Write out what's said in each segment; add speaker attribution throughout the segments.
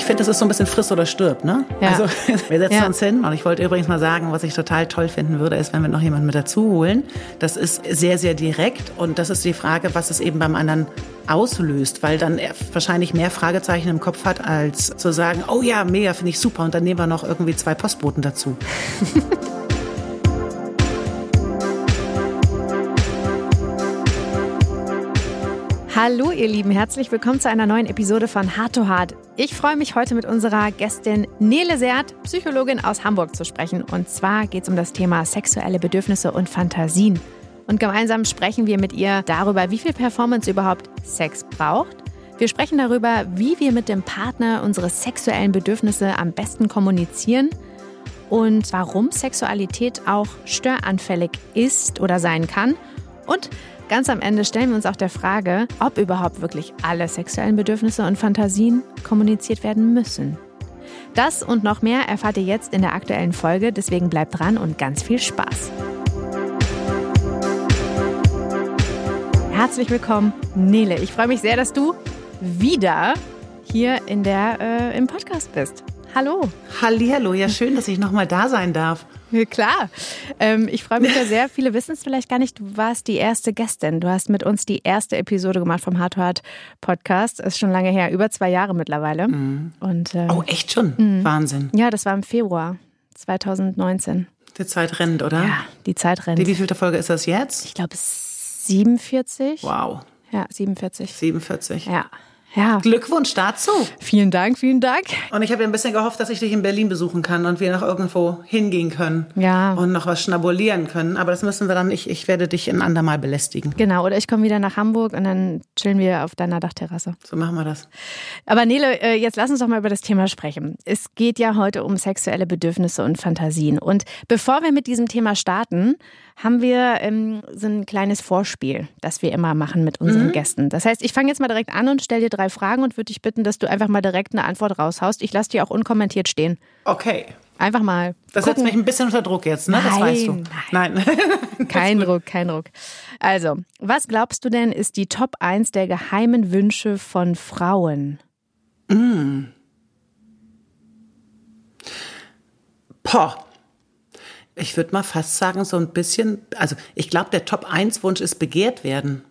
Speaker 1: Ich finde, das ist so ein bisschen friss oder stirb, ne?
Speaker 2: Ja.
Speaker 1: Also wir setzen
Speaker 2: Ja.
Speaker 1: uns hin und ich wollte übrigens mal sagen, was ich total toll finden würde, ist, wenn wir noch jemanden mit dazu holen. Das ist sehr, sehr direkt und das ist die Frage, was es eben beim anderen auslöst, weil dann er wahrscheinlich mehr Fragezeichen im Kopf hat, als zu sagen, oh ja, mega, finde ich super und dann nehmen wir noch irgendwie zwei Postboten dazu.
Speaker 2: Hallo ihr Lieben, herzlich willkommen zu einer neuen Episode von Hard to Hard. Ich freue mich heute mit unserer Gästin Nele Seert, Psychologin aus Hamburg, zu sprechen. Und zwar geht es um das Thema sexuelle Bedürfnisse und Fantasien. Und gemeinsam sprechen wir mit ihr darüber, wie viel Performance überhaupt Sex braucht. Wir sprechen darüber, wie wir mit dem Partner unsere sexuellen Bedürfnisse am besten kommunizieren und warum Sexualität auch störanfällig ist oder sein kann. Und ganz am Ende stellen wir uns auch der Frage, ob überhaupt wirklich alle sexuellen Bedürfnisse und Fantasien kommuniziert werden müssen. Das und noch mehr erfahrt ihr jetzt in der aktuellen Folge, deswegen bleibt dran und ganz viel Spaß. Herzlich willkommen, Nele. Ich freue mich sehr, dass du wieder hier in der, äh, im Podcast bist. Hallo.
Speaker 1: Hallihallo, ja schön, dass ich nochmal da sein darf.
Speaker 2: Ja, klar. Ähm, ich freue mich da sehr. Viele wissen es vielleicht gar nicht. Du warst die erste Gästin. Du hast mit uns die erste Episode gemacht vom Hard to Hard Podcast. Ist schon lange her, über zwei Jahre mittlerweile. Und äh,
Speaker 1: Oh, echt schon? Wahnsinn.
Speaker 2: ja, das war im Februar 2019.
Speaker 1: Die Zeit rennt, oder?
Speaker 2: Ja, die Zeit rennt.
Speaker 1: Die wievielte Folge ist das jetzt?
Speaker 2: Ich glaube 47.
Speaker 1: Wow,
Speaker 2: Ja, 47.
Speaker 1: 47.
Speaker 2: Ja. Ja.
Speaker 1: Glückwunsch dazu.
Speaker 2: Vielen Dank, vielen Dank.
Speaker 1: Und ich habe ja ein bisschen gehofft, dass ich dich in Berlin besuchen kann und wir noch irgendwo hingehen können.
Speaker 2: Ja.
Speaker 1: Und noch was schnabulieren können. Aber das müssen wir dann nicht. Ich werde dich ein andermal belästigen.
Speaker 2: Genau, oder ich komme wieder nach Hamburg und dann chillen wir auf deiner Dachterrasse.
Speaker 1: So machen wir das.
Speaker 2: Aber Nele, äh, jetzt lass uns doch mal über das Thema sprechen. Es geht ja heute um sexuelle Bedürfnisse und Fantasien. Und bevor wir mit diesem Thema starten, haben wir ähm, so ein kleines Vorspiel, das wir immer machen mit unseren Gästen. Das heißt, ich fange jetzt mal direkt an und stelle dir drei Fragen und würde dich bitten, dass du einfach mal direkt eine Antwort raushaust. Ich lasse die auch unkommentiert stehen.
Speaker 1: Okay.
Speaker 2: Einfach mal.
Speaker 1: Das setzt mich ein bisschen unter Druck jetzt, ne? Das
Speaker 2: Nein,
Speaker 1: weißt du. Nein.
Speaker 2: Kein Druck, kein Druck. Also, was glaubst du denn, ist die Top 1 der geheimen Wünsche von Frauen?
Speaker 1: Poh. Ich würde mal fast sagen, so ein bisschen, also ich glaube, der Top-1-Wunsch ist begehrt werden.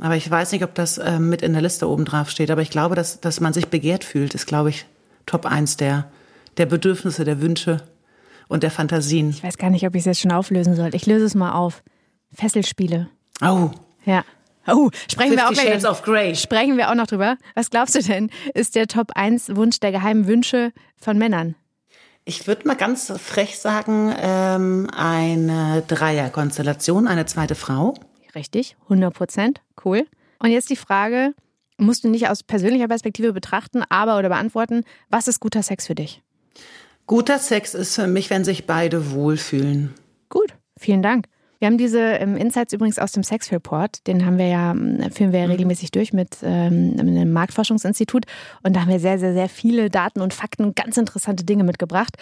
Speaker 1: Aber ich weiß nicht, ob das äh, mit in der Liste oben drauf steht. Aber ich glaube, dass, dass man sich begehrt fühlt, ist, glaube ich, Top 1 der, der Bedürfnisse, der Wünsche und der Fantasien.
Speaker 2: Ich weiß gar nicht, ob ich es jetzt schon auflösen soll. Ich löse es mal auf. Fesselspiele.
Speaker 1: Oh,
Speaker 2: Ja. Oh, sprechen wir auch gleich.
Speaker 1: Of Grey.
Speaker 2: Sprechen wir auch noch drüber. Was glaubst du denn, ist der Top 1 Wunsch der geheimen Wünsche von Männern?
Speaker 1: Ich würde mal ganz frech sagen, ähm, eine Dreierkonstellation, eine zweite Frau.
Speaker 2: Richtig, 100 Prozent. Cool. Und jetzt die Frage, musst du nicht aus persönlicher Perspektive betrachten, aber oder beantworten, was ist guter Sex für dich?
Speaker 1: Guter Sex ist für mich, wenn sich beide wohlfühlen.
Speaker 2: Gut, vielen Dank. Wir haben diese ähm, Insights übrigens aus dem Sex Report, den haben wir ja, ähm, führen wir ja regelmäßig durch mit ähm, einem Marktforschungsinstitut und da haben wir sehr, sehr, sehr viele Daten und Fakten und ganz interessante Dinge mitgebracht.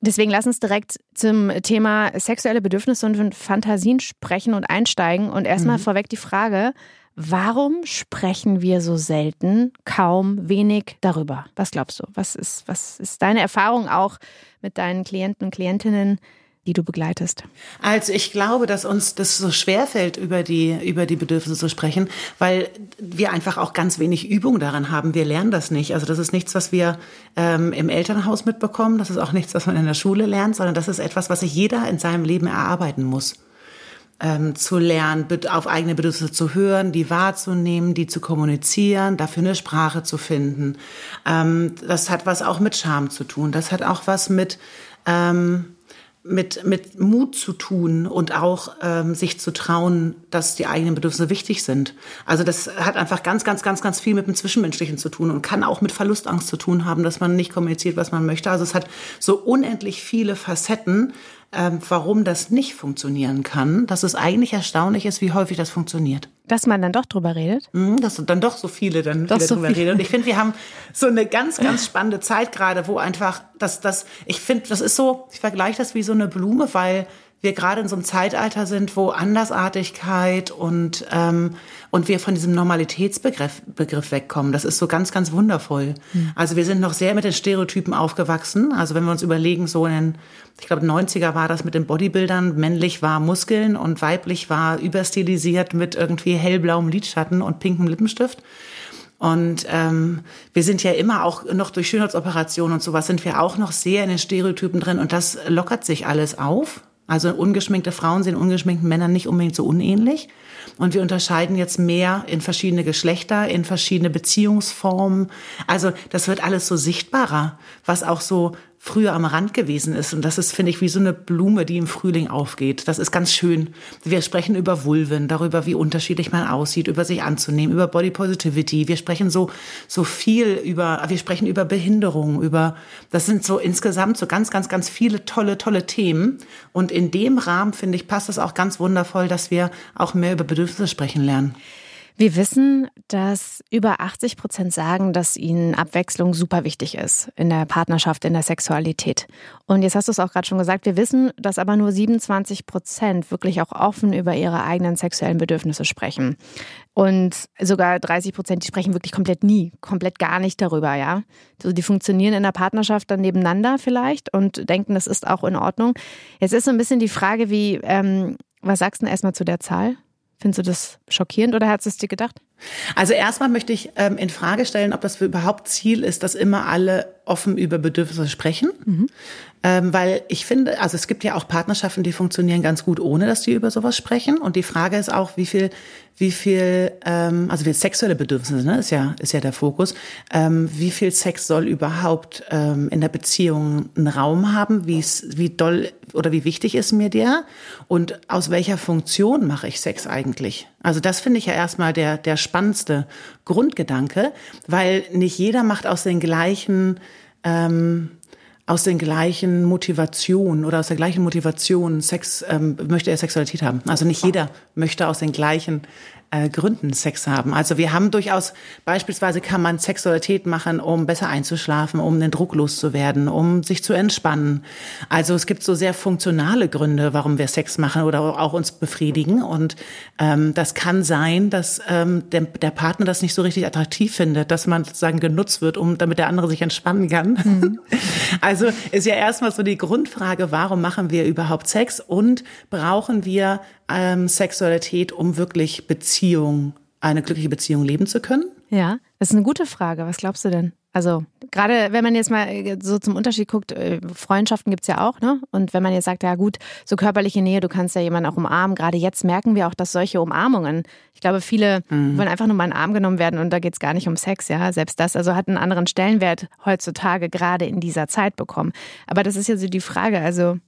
Speaker 2: Deswegen lass uns direkt zum Thema sexuelle Bedürfnisse und Fantasien sprechen und einsteigen und erstmal vorweg die Frage, warum sprechen wir so selten, kaum, wenig darüber? Was glaubst du? Was ist, was ist deine Erfahrung auch mit deinen Klienten und Klientinnen, die du begleitest?
Speaker 1: Also ich glaube, dass uns das so schwerfällt, über die, über die Bedürfnisse zu sprechen, weil wir einfach auch ganz wenig Übung daran haben. Wir lernen das nicht. Also das ist nichts, was wir ähm, im Elternhaus mitbekommen. Das ist auch nichts, was man in der Schule lernt, sondern das ist etwas, was sich jeder in seinem Leben erarbeiten muss. Ähm, zu lernen, auf eigene Bedürfnisse zu hören, die wahrzunehmen, die zu kommunizieren, dafür eine Sprache zu finden. Ähm, das hat was auch mit Scham zu tun. Das hat auch was mit ähm, mit, mit Mut zu tun und auch ähm, sich zu trauen, dass die eigenen Bedürfnisse wichtig sind. Also das hat einfach ganz, ganz, ganz, ganz viel mit dem Zwischenmenschlichen zu tun und kann auch mit Verlustangst zu tun haben, dass man nicht kommuniziert, was man möchte. Also es hat so unendlich viele Facetten, ähm, warum das nicht funktionieren kann, dass es eigentlich erstaunlich ist, wie häufig das funktioniert.
Speaker 2: Dass man dann doch drüber redet.
Speaker 1: Mhm, Dass dann doch so viele dann
Speaker 2: Doch
Speaker 1: wieder
Speaker 2: so
Speaker 1: drüber
Speaker 2: viele.
Speaker 1: reden. Und ich finde, wir haben so eine ganz, ganz spannende Zeit gerade, wo einfach das, das, ich finde, das ist so, ich vergleiche das wie so eine Blume, weil wir gerade in so einem Zeitalter sind, wo Andersartigkeit und, ähm, und wir von diesem Normalitätsbegriff Begriff wegkommen. Das ist so ganz, ganz wundervoll. Mhm. Also wir sind noch sehr mit den Stereotypen aufgewachsen. Also wenn wir uns überlegen, so in den, ich glaube, 90er war das mit den Bodybuildern, männlich war Muskeln und weiblich war überstilisiert mit irgendwie hellblauem Lidschatten und pinkem Lippenstift. Und ähm, wir sind ja immer auch noch durch Schönheitsoperationen und sowas sind wir auch noch sehr in den Stereotypen drin und das lockert sich alles auf. Also ungeschminkte Frauen sehen ungeschminkten Männern nicht unbedingt so unähnlich. Und wir unterscheiden jetzt mehr in verschiedene Geschlechter, in verschiedene Beziehungsformen. Also das wird alles so sichtbarer, was auch so früher am Rand gewesen ist. Und das ist, finde ich, wie so eine Blume, die im Frühling aufgeht. Das ist ganz schön. Wir sprechen über Vulven, darüber, wie unterschiedlich man aussieht, über sich anzunehmen, über Body Positivity. Wir sprechen so, so viel über, wir sprechen über Behinderung, über, das sind so insgesamt so ganz, ganz, ganz viele tolle, tolle Themen. Und in dem Rahmen, finde ich, passt es auch ganz wundervoll, dass wir auch mehr über Bedürfnisse sprechen lernen.
Speaker 2: Wir wissen, dass über 80 Prozent sagen, dass ihnen Abwechslung super wichtig ist in der Partnerschaft, in der Sexualität. Und jetzt hast du es auch gerade schon gesagt, wir wissen, dass aber nur 27 Prozent wirklich auch offen über ihre eigenen sexuellen Bedürfnisse sprechen. Und sogar 30 Prozent, die sprechen wirklich komplett nie, komplett gar nicht darüber, ja. Also die funktionieren in der Partnerschaft dann nebeneinander vielleicht und denken, das ist auch in Ordnung. Jetzt ist so ein bisschen die Frage, wie, ähm, was sagst du denn erstmal zu der Zahl? Findest du das schockierend oder hast du es dir gedacht?
Speaker 1: Also erstmal möchte ich ähm, in Frage stellen, ob das überhaupt Ziel ist, dass immer alle offen über Bedürfnisse sprechen. Mhm. Ähm, weil ich finde, also es gibt ja auch Partnerschaften, die funktionieren ganz gut, ohne dass die über sowas sprechen. Und die Frage ist auch, wie viel, wie viel, ähm, also wie sexuelle Bedürfnisse, ne, ist ja, ist ja der Fokus. Ähm, wie viel Sex soll überhaupt ähm, in der Beziehung einen Raum haben? Wie, wie doll oder wie wichtig ist mir der? Und aus welcher Funktion mache ich Sex eigentlich? Also das finde ich ja erstmal der, der spannendste Grundgedanke, weil nicht jeder macht aus den gleichen ähm, aus den gleichen Motivationen oder aus der gleichen Motivation Sex ähm, möchte er Sexualität haben. Also nicht jeder möchte aus den gleichen äh, Gründen Sex haben. Also wir haben durchaus, beispielsweise kann man Sexualität machen, um besser einzuschlafen, um den Druck loszuwerden, um sich zu entspannen. Also es gibt so sehr funktionale Gründe, warum wir Sex machen oder auch uns befriedigen. Und ähm, das kann sein, dass ähm, der, der Partner das nicht so richtig attraktiv findet, dass man sozusagen genutzt wird, um damit der andere sich entspannen kann. Mhm. Also ist ja erstmal so die Grundfrage, warum machen wir überhaupt Sex und brauchen wir ähm, Sexualität, um wirklich Beziehung, eine glückliche Beziehung leben zu können?
Speaker 2: Ja, das ist eine gute Frage. Was glaubst du denn? Also gerade wenn man jetzt mal äh, so zum Unterschied guckt, äh, Freundschaften gibt's ja auch, ne? Und wenn man jetzt sagt, ja gut, so körperliche Nähe, du kannst ja jemanden auch umarmen. Gerade jetzt merken wir auch, dass solche Umarmungen, ich glaube, viele mhm. wollen einfach nur mal in den Arm genommen werden und da geht's gar nicht um Sex, ja. Selbst das, also hat einen anderen Stellenwert heutzutage gerade in dieser Zeit bekommen. Aber das ist ja so die Frage, also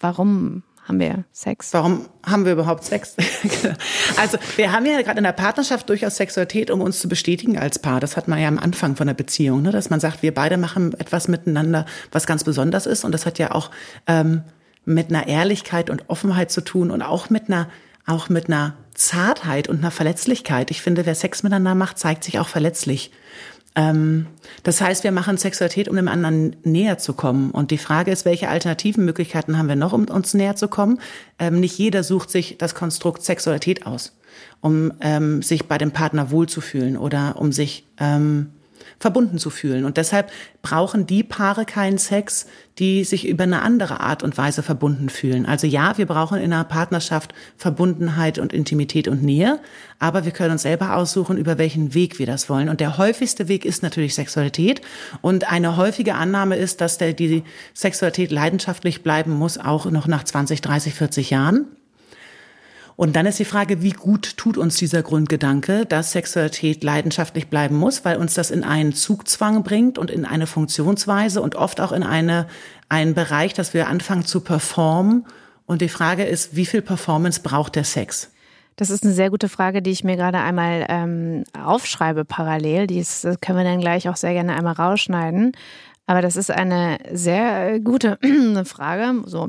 Speaker 2: warum haben wir Sex.
Speaker 1: Warum haben wir überhaupt Sex? also wir haben ja gerade in der Partnerschaft durchaus Sexualität, um uns zu bestätigen als Paar. Das hat man ja am Anfang von der Beziehung, ne? dass man sagt, wir beide machen etwas miteinander, was ganz besonders ist. Und das hat ja auch ähm, mit einer Ehrlichkeit und Offenheit zu tun und auch mit einer auch mit einer Zartheit und einer Verletzlichkeit. Ich finde, wer Sex miteinander macht, zeigt sich auch verletzlich. Ähm, das heißt, wir machen Sexualität, um dem anderen näher zu kommen. Und die Frage ist, welche alternativen Möglichkeiten haben wir noch, um uns näher zu kommen? Ähm, nicht jeder sucht sich das Konstrukt Sexualität aus, um ähm, sich bei dem Partner wohlzufühlen oder um sich ähm, verbunden zu fühlen. Und deshalb brauchen die Paare keinen Sex, die sich über eine andere Art und Weise verbunden fühlen. Also ja, wir brauchen in einer Partnerschaft Verbundenheit und Intimität und Nähe, aber wir können uns selber aussuchen, über welchen Weg wir das wollen. Und der häufigste Weg ist natürlich Sexualität. Und eine häufige Annahme ist, dass der, die Sexualität leidenschaftlich bleiben muss, auch noch nach 20, 30, 40 Jahren. Und dann ist die Frage, wie gut tut uns dieser Grundgedanke, dass Sexualität leidenschaftlich bleiben muss, weil uns das in einen Zugzwang bringt und in eine Funktionsweise und oft auch in eine, einen Bereich, dass wir anfangen zu performen. Und die Frage ist, wie viel Performance braucht der Sex?
Speaker 2: Das ist eine sehr gute Frage, die ich mir gerade einmal ähm, aufschreibe parallel. Die ist, das können wir dann gleich auch sehr gerne einmal rausschneiden. Aber das ist eine sehr gute Frage. So.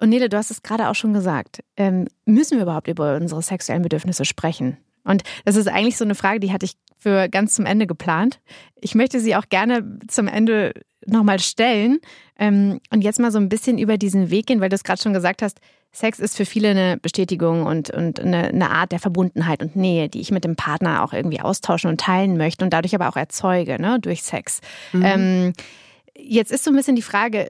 Speaker 2: Und Nele, du hast es gerade auch schon gesagt. Ähm, müssen wir überhaupt über unsere sexuellen Bedürfnisse sprechen? Und das ist eigentlich so eine Frage, die hatte ich für ganz zum Ende geplant. Ich möchte sie auch gerne zum Ende nochmal stellen ähm, und jetzt mal so ein bisschen über diesen Weg gehen, weil du es gerade schon gesagt hast, Sex ist für viele eine Bestätigung und, und eine, eine, Art der Verbundenheit und Nähe, die ich mit dem Partner auch irgendwie austauschen und teilen möchte und dadurch aber auch erzeuge, ne, durch Sex. Mhm. Ähm, jetzt ist so ein bisschen die Frage,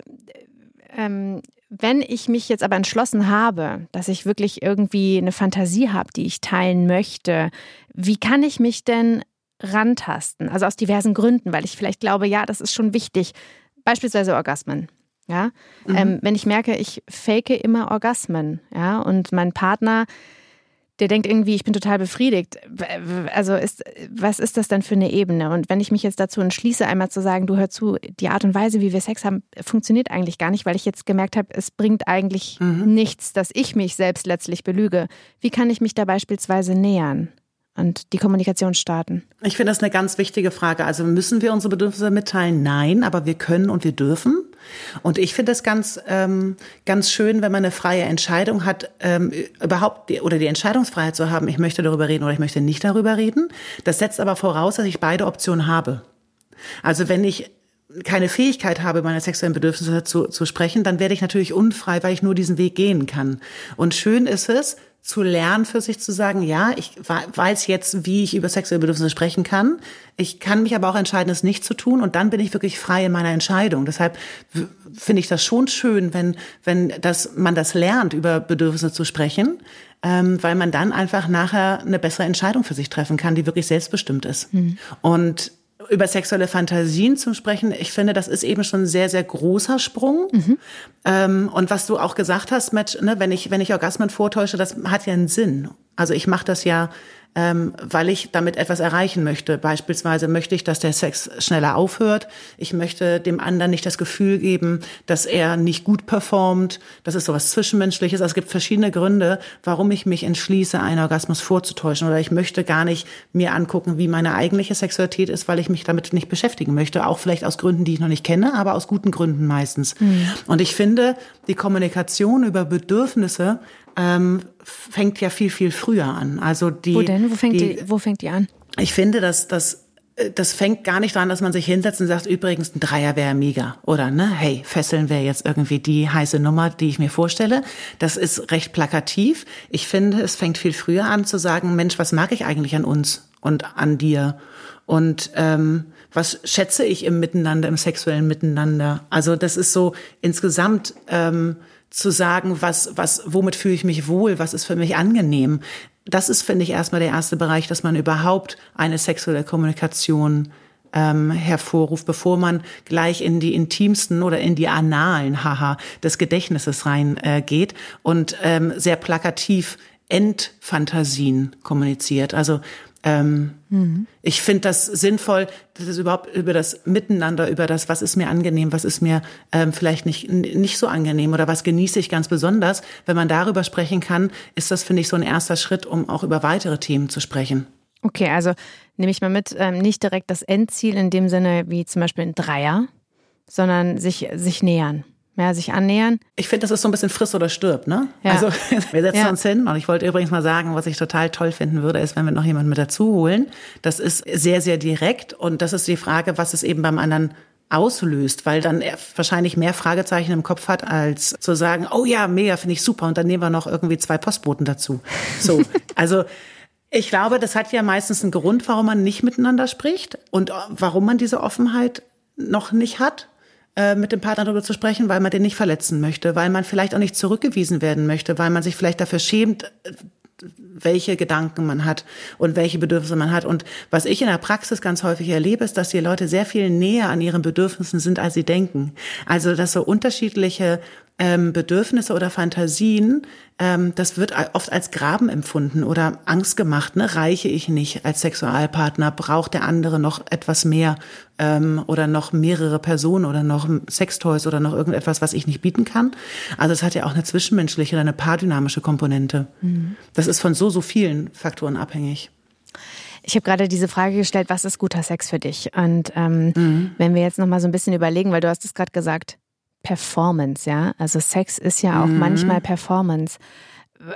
Speaker 2: ähm, wenn ich mich jetzt aber entschlossen habe, dass ich wirklich irgendwie eine Fantasie habe, die ich teilen möchte, wie kann ich mich denn rantasten? Also aus diversen Gründen, weil ich vielleicht glaube, ja, das ist schon wichtig. Beispielsweise Orgasmen. Ja, mhm. ähm, wenn ich merke, ich fake immer Orgasmen, ja, und mein Partner, der denkt irgendwie, ich bin total befriedigt. Also ist, was ist das denn für eine Ebene? Und wenn ich mich jetzt dazu entschließe, einmal zu sagen, du hör zu, die Art und Weise, wie wir Sex haben, funktioniert eigentlich gar nicht, weil ich jetzt gemerkt habe, es bringt eigentlich mhm. nichts, dass ich mich selbst letztlich belüge. Wie kann ich mich da beispielsweise nähern? Und die Kommunikation starten?
Speaker 1: Ich finde das eine ganz wichtige Frage. Also müssen wir unsere Bedürfnisse mitteilen? Nein, aber wir können und wir dürfen. Und ich finde es ganz, ähm, ganz schön, wenn man eine freie Entscheidung hat, ähm, überhaupt die, oder die Entscheidungsfreiheit zu haben, ich möchte darüber reden oder ich möchte nicht darüber reden. Das setzt aber voraus, dass ich beide Optionen habe. Also wenn ich keine Fähigkeit habe, meine sexuellen Bedürfnisse zu, zu sprechen, dann werde ich natürlich unfrei, weil ich nur diesen Weg gehen kann. Und schön ist es, zu lernen für sich zu sagen, ja, ich weiß jetzt, wie ich über sexuelle Bedürfnisse sprechen kann. Ich kann mich aber auch entscheiden, es nicht zu tun und dann bin ich wirklich frei in meiner Entscheidung. Deshalb finde ich das schon schön, wenn, wenn das, man das lernt, über Bedürfnisse zu sprechen, ähm, weil man dann einfach nachher eine bessere Entscheidung für sich treffen kann, die wirklich selbstbestimmt ist. Mhm. Und über sexuelle Fantasien zu sprechen, ich finde, das ist eben schon ein sehr, sehr großer Sprung. Mhm. Ähm, und was du auch gesagt hast, Matt, ne, wenn ich, wenn ich Orgasmen vortäusche, das hat ja einen Sinn. Also ich mache das ja ähm, weil ich damit etwas erreichen möchte. Beispielsweise möchte ich, dass der Sex schneller aufhört. Ich möchte dem anderen nicht das Gefühl geben, dass er nicht gut performt. Das ist sowas Zwischenmenschliches. Also es gibt verschiedene Gründe, warum ich mich entschließe, einen Orgasmus vorzutäuschen. Oder ich möchte gar nicht mir angucken, wie meine eigentliche Sexualität ist, weil ich mich damit nicht beschäftigen möchte. Auch vielleicht aus Gründen, die ich noch nicht kenne, aber aus guten Gründen meistens. Mhm. Und ich finde, die Kommunikation über Bedürfnisse ähm, fängt ja viel, viel früher an. Also die,
Speaker 2: wo denn? Wo fängt die, die, wo fängt die an?
Speaker 1: Ich finde, dass das äh, das fängt gar nicht daran, dass man sich hinsetzt und sagt, übrigens, ein Dreier wäre mega. Oder, ne, hey, Fesseln wäre jetzt irgendwie die heiße Nummer, die ich mir vorstelle. Das ist recht plakativ. Ich finde, es fängt viel früher an zu sagen, Mensch, was mag ich eigentlich an uns und an dir? Und ähm, was schätze ich im Miteinander, im sexuellen Miteinander? Also das ist so insgesamt ähm, zu sagen, was, was, womit fühle ich mich wohl, was ist für mich angenehm. Das ist, finde ich, erstmal der erste Bereich, dass man überhaupt eine sexuelle Kommunikation ähm, hervorruft, bevor man gleich in die intimsten oder in die Analen, haha, des Gedächtnisses reingeht äh, und ähm, sehr plakativ Endfantasien kommuniziert. Also ähm, Ich finde das sinnvoll, dass es überhaupt über das Miteinander, über das, was ist mir angenehm, was ist mir ähm, vielleicht nicht, nicht so angenehm oder was genieße ich ganz besonders. Wenn man darüber sprechen kann, ist das, finde ich, so ein erster Schritt, um auch über weitere Themen zu sprechen.
Speaker 2: Okay, also nehme ich mal mit, ähm, nicht direkt das Endziel in dem Sinne wie zum Beispiel ein Dreier, sondern sich, sich nähern ja, sich annähern.
Speaker 1: Ich finde, das ist so ein bisschen friss oder stirb, ne? Ja. Also wir setzen ja. uns hin und ich wollte übrigens mal sagen, was ich total toll finden würde, ist, wenn wir noch jemanden mit dazu holen. Das ist sehr, sehr direkt und das ist die Frage, was es eben beim anderen auslöst, weil dann er wahrscheinlich mehr Fragezeichen im Kopf hat, als zu sagen, oh ja, mega, finde ich super und dann nehmen wir noch irgendwie zwei Postboten dazu. So, also ich glaube, das hat ja meistens einen Grund, warum man nicht miteinander spricht und warum man diese Offenheit noch nicht hat. Äh, mit dem Partner darüber zu sprechen, weil man den nicht verletzen möchte, weil man vielleicht auch nicht zurückgewiesen werden möchte, weil man sich vielleicht dafür schämt, welche Gedanken man hat und welche Bedürfnisse man hat. Und was ich in der Praxis ganz häufig erlebe, ist, dass die Leute sehr viel näher an ihren Bedürfnissen sind, als sie denken. Also, dass so unterschiedliche ähm, Bedürfnisse oder Fantasien, ähm, das wird oft als Graben empfunden oder Angst gemacht. Ne? Reiche ich nicht als Sexualpartner? Braucht der andere noch etwas mehr ähm, oder noch mehrere Personen oder noch Sextoys oder noch irgendetwas, was ich nicht bieten kann? Also es hat ja auch eine zwischenmenschliche oder eine paardynamische Komponente. Mhm. Das ist von so, so vielen Faktoren abhängig.
Speaker 2: Ich habe gerade diese Frage gestellt, was ist guter Sex für dich? Und ähm, mhm. wenn wir jetzt noch mal so ein bisschen überlegen, weil du hast es gerade gesagt, Performance, ja. Also Sex ist ja auch mhm. manchmal Performance.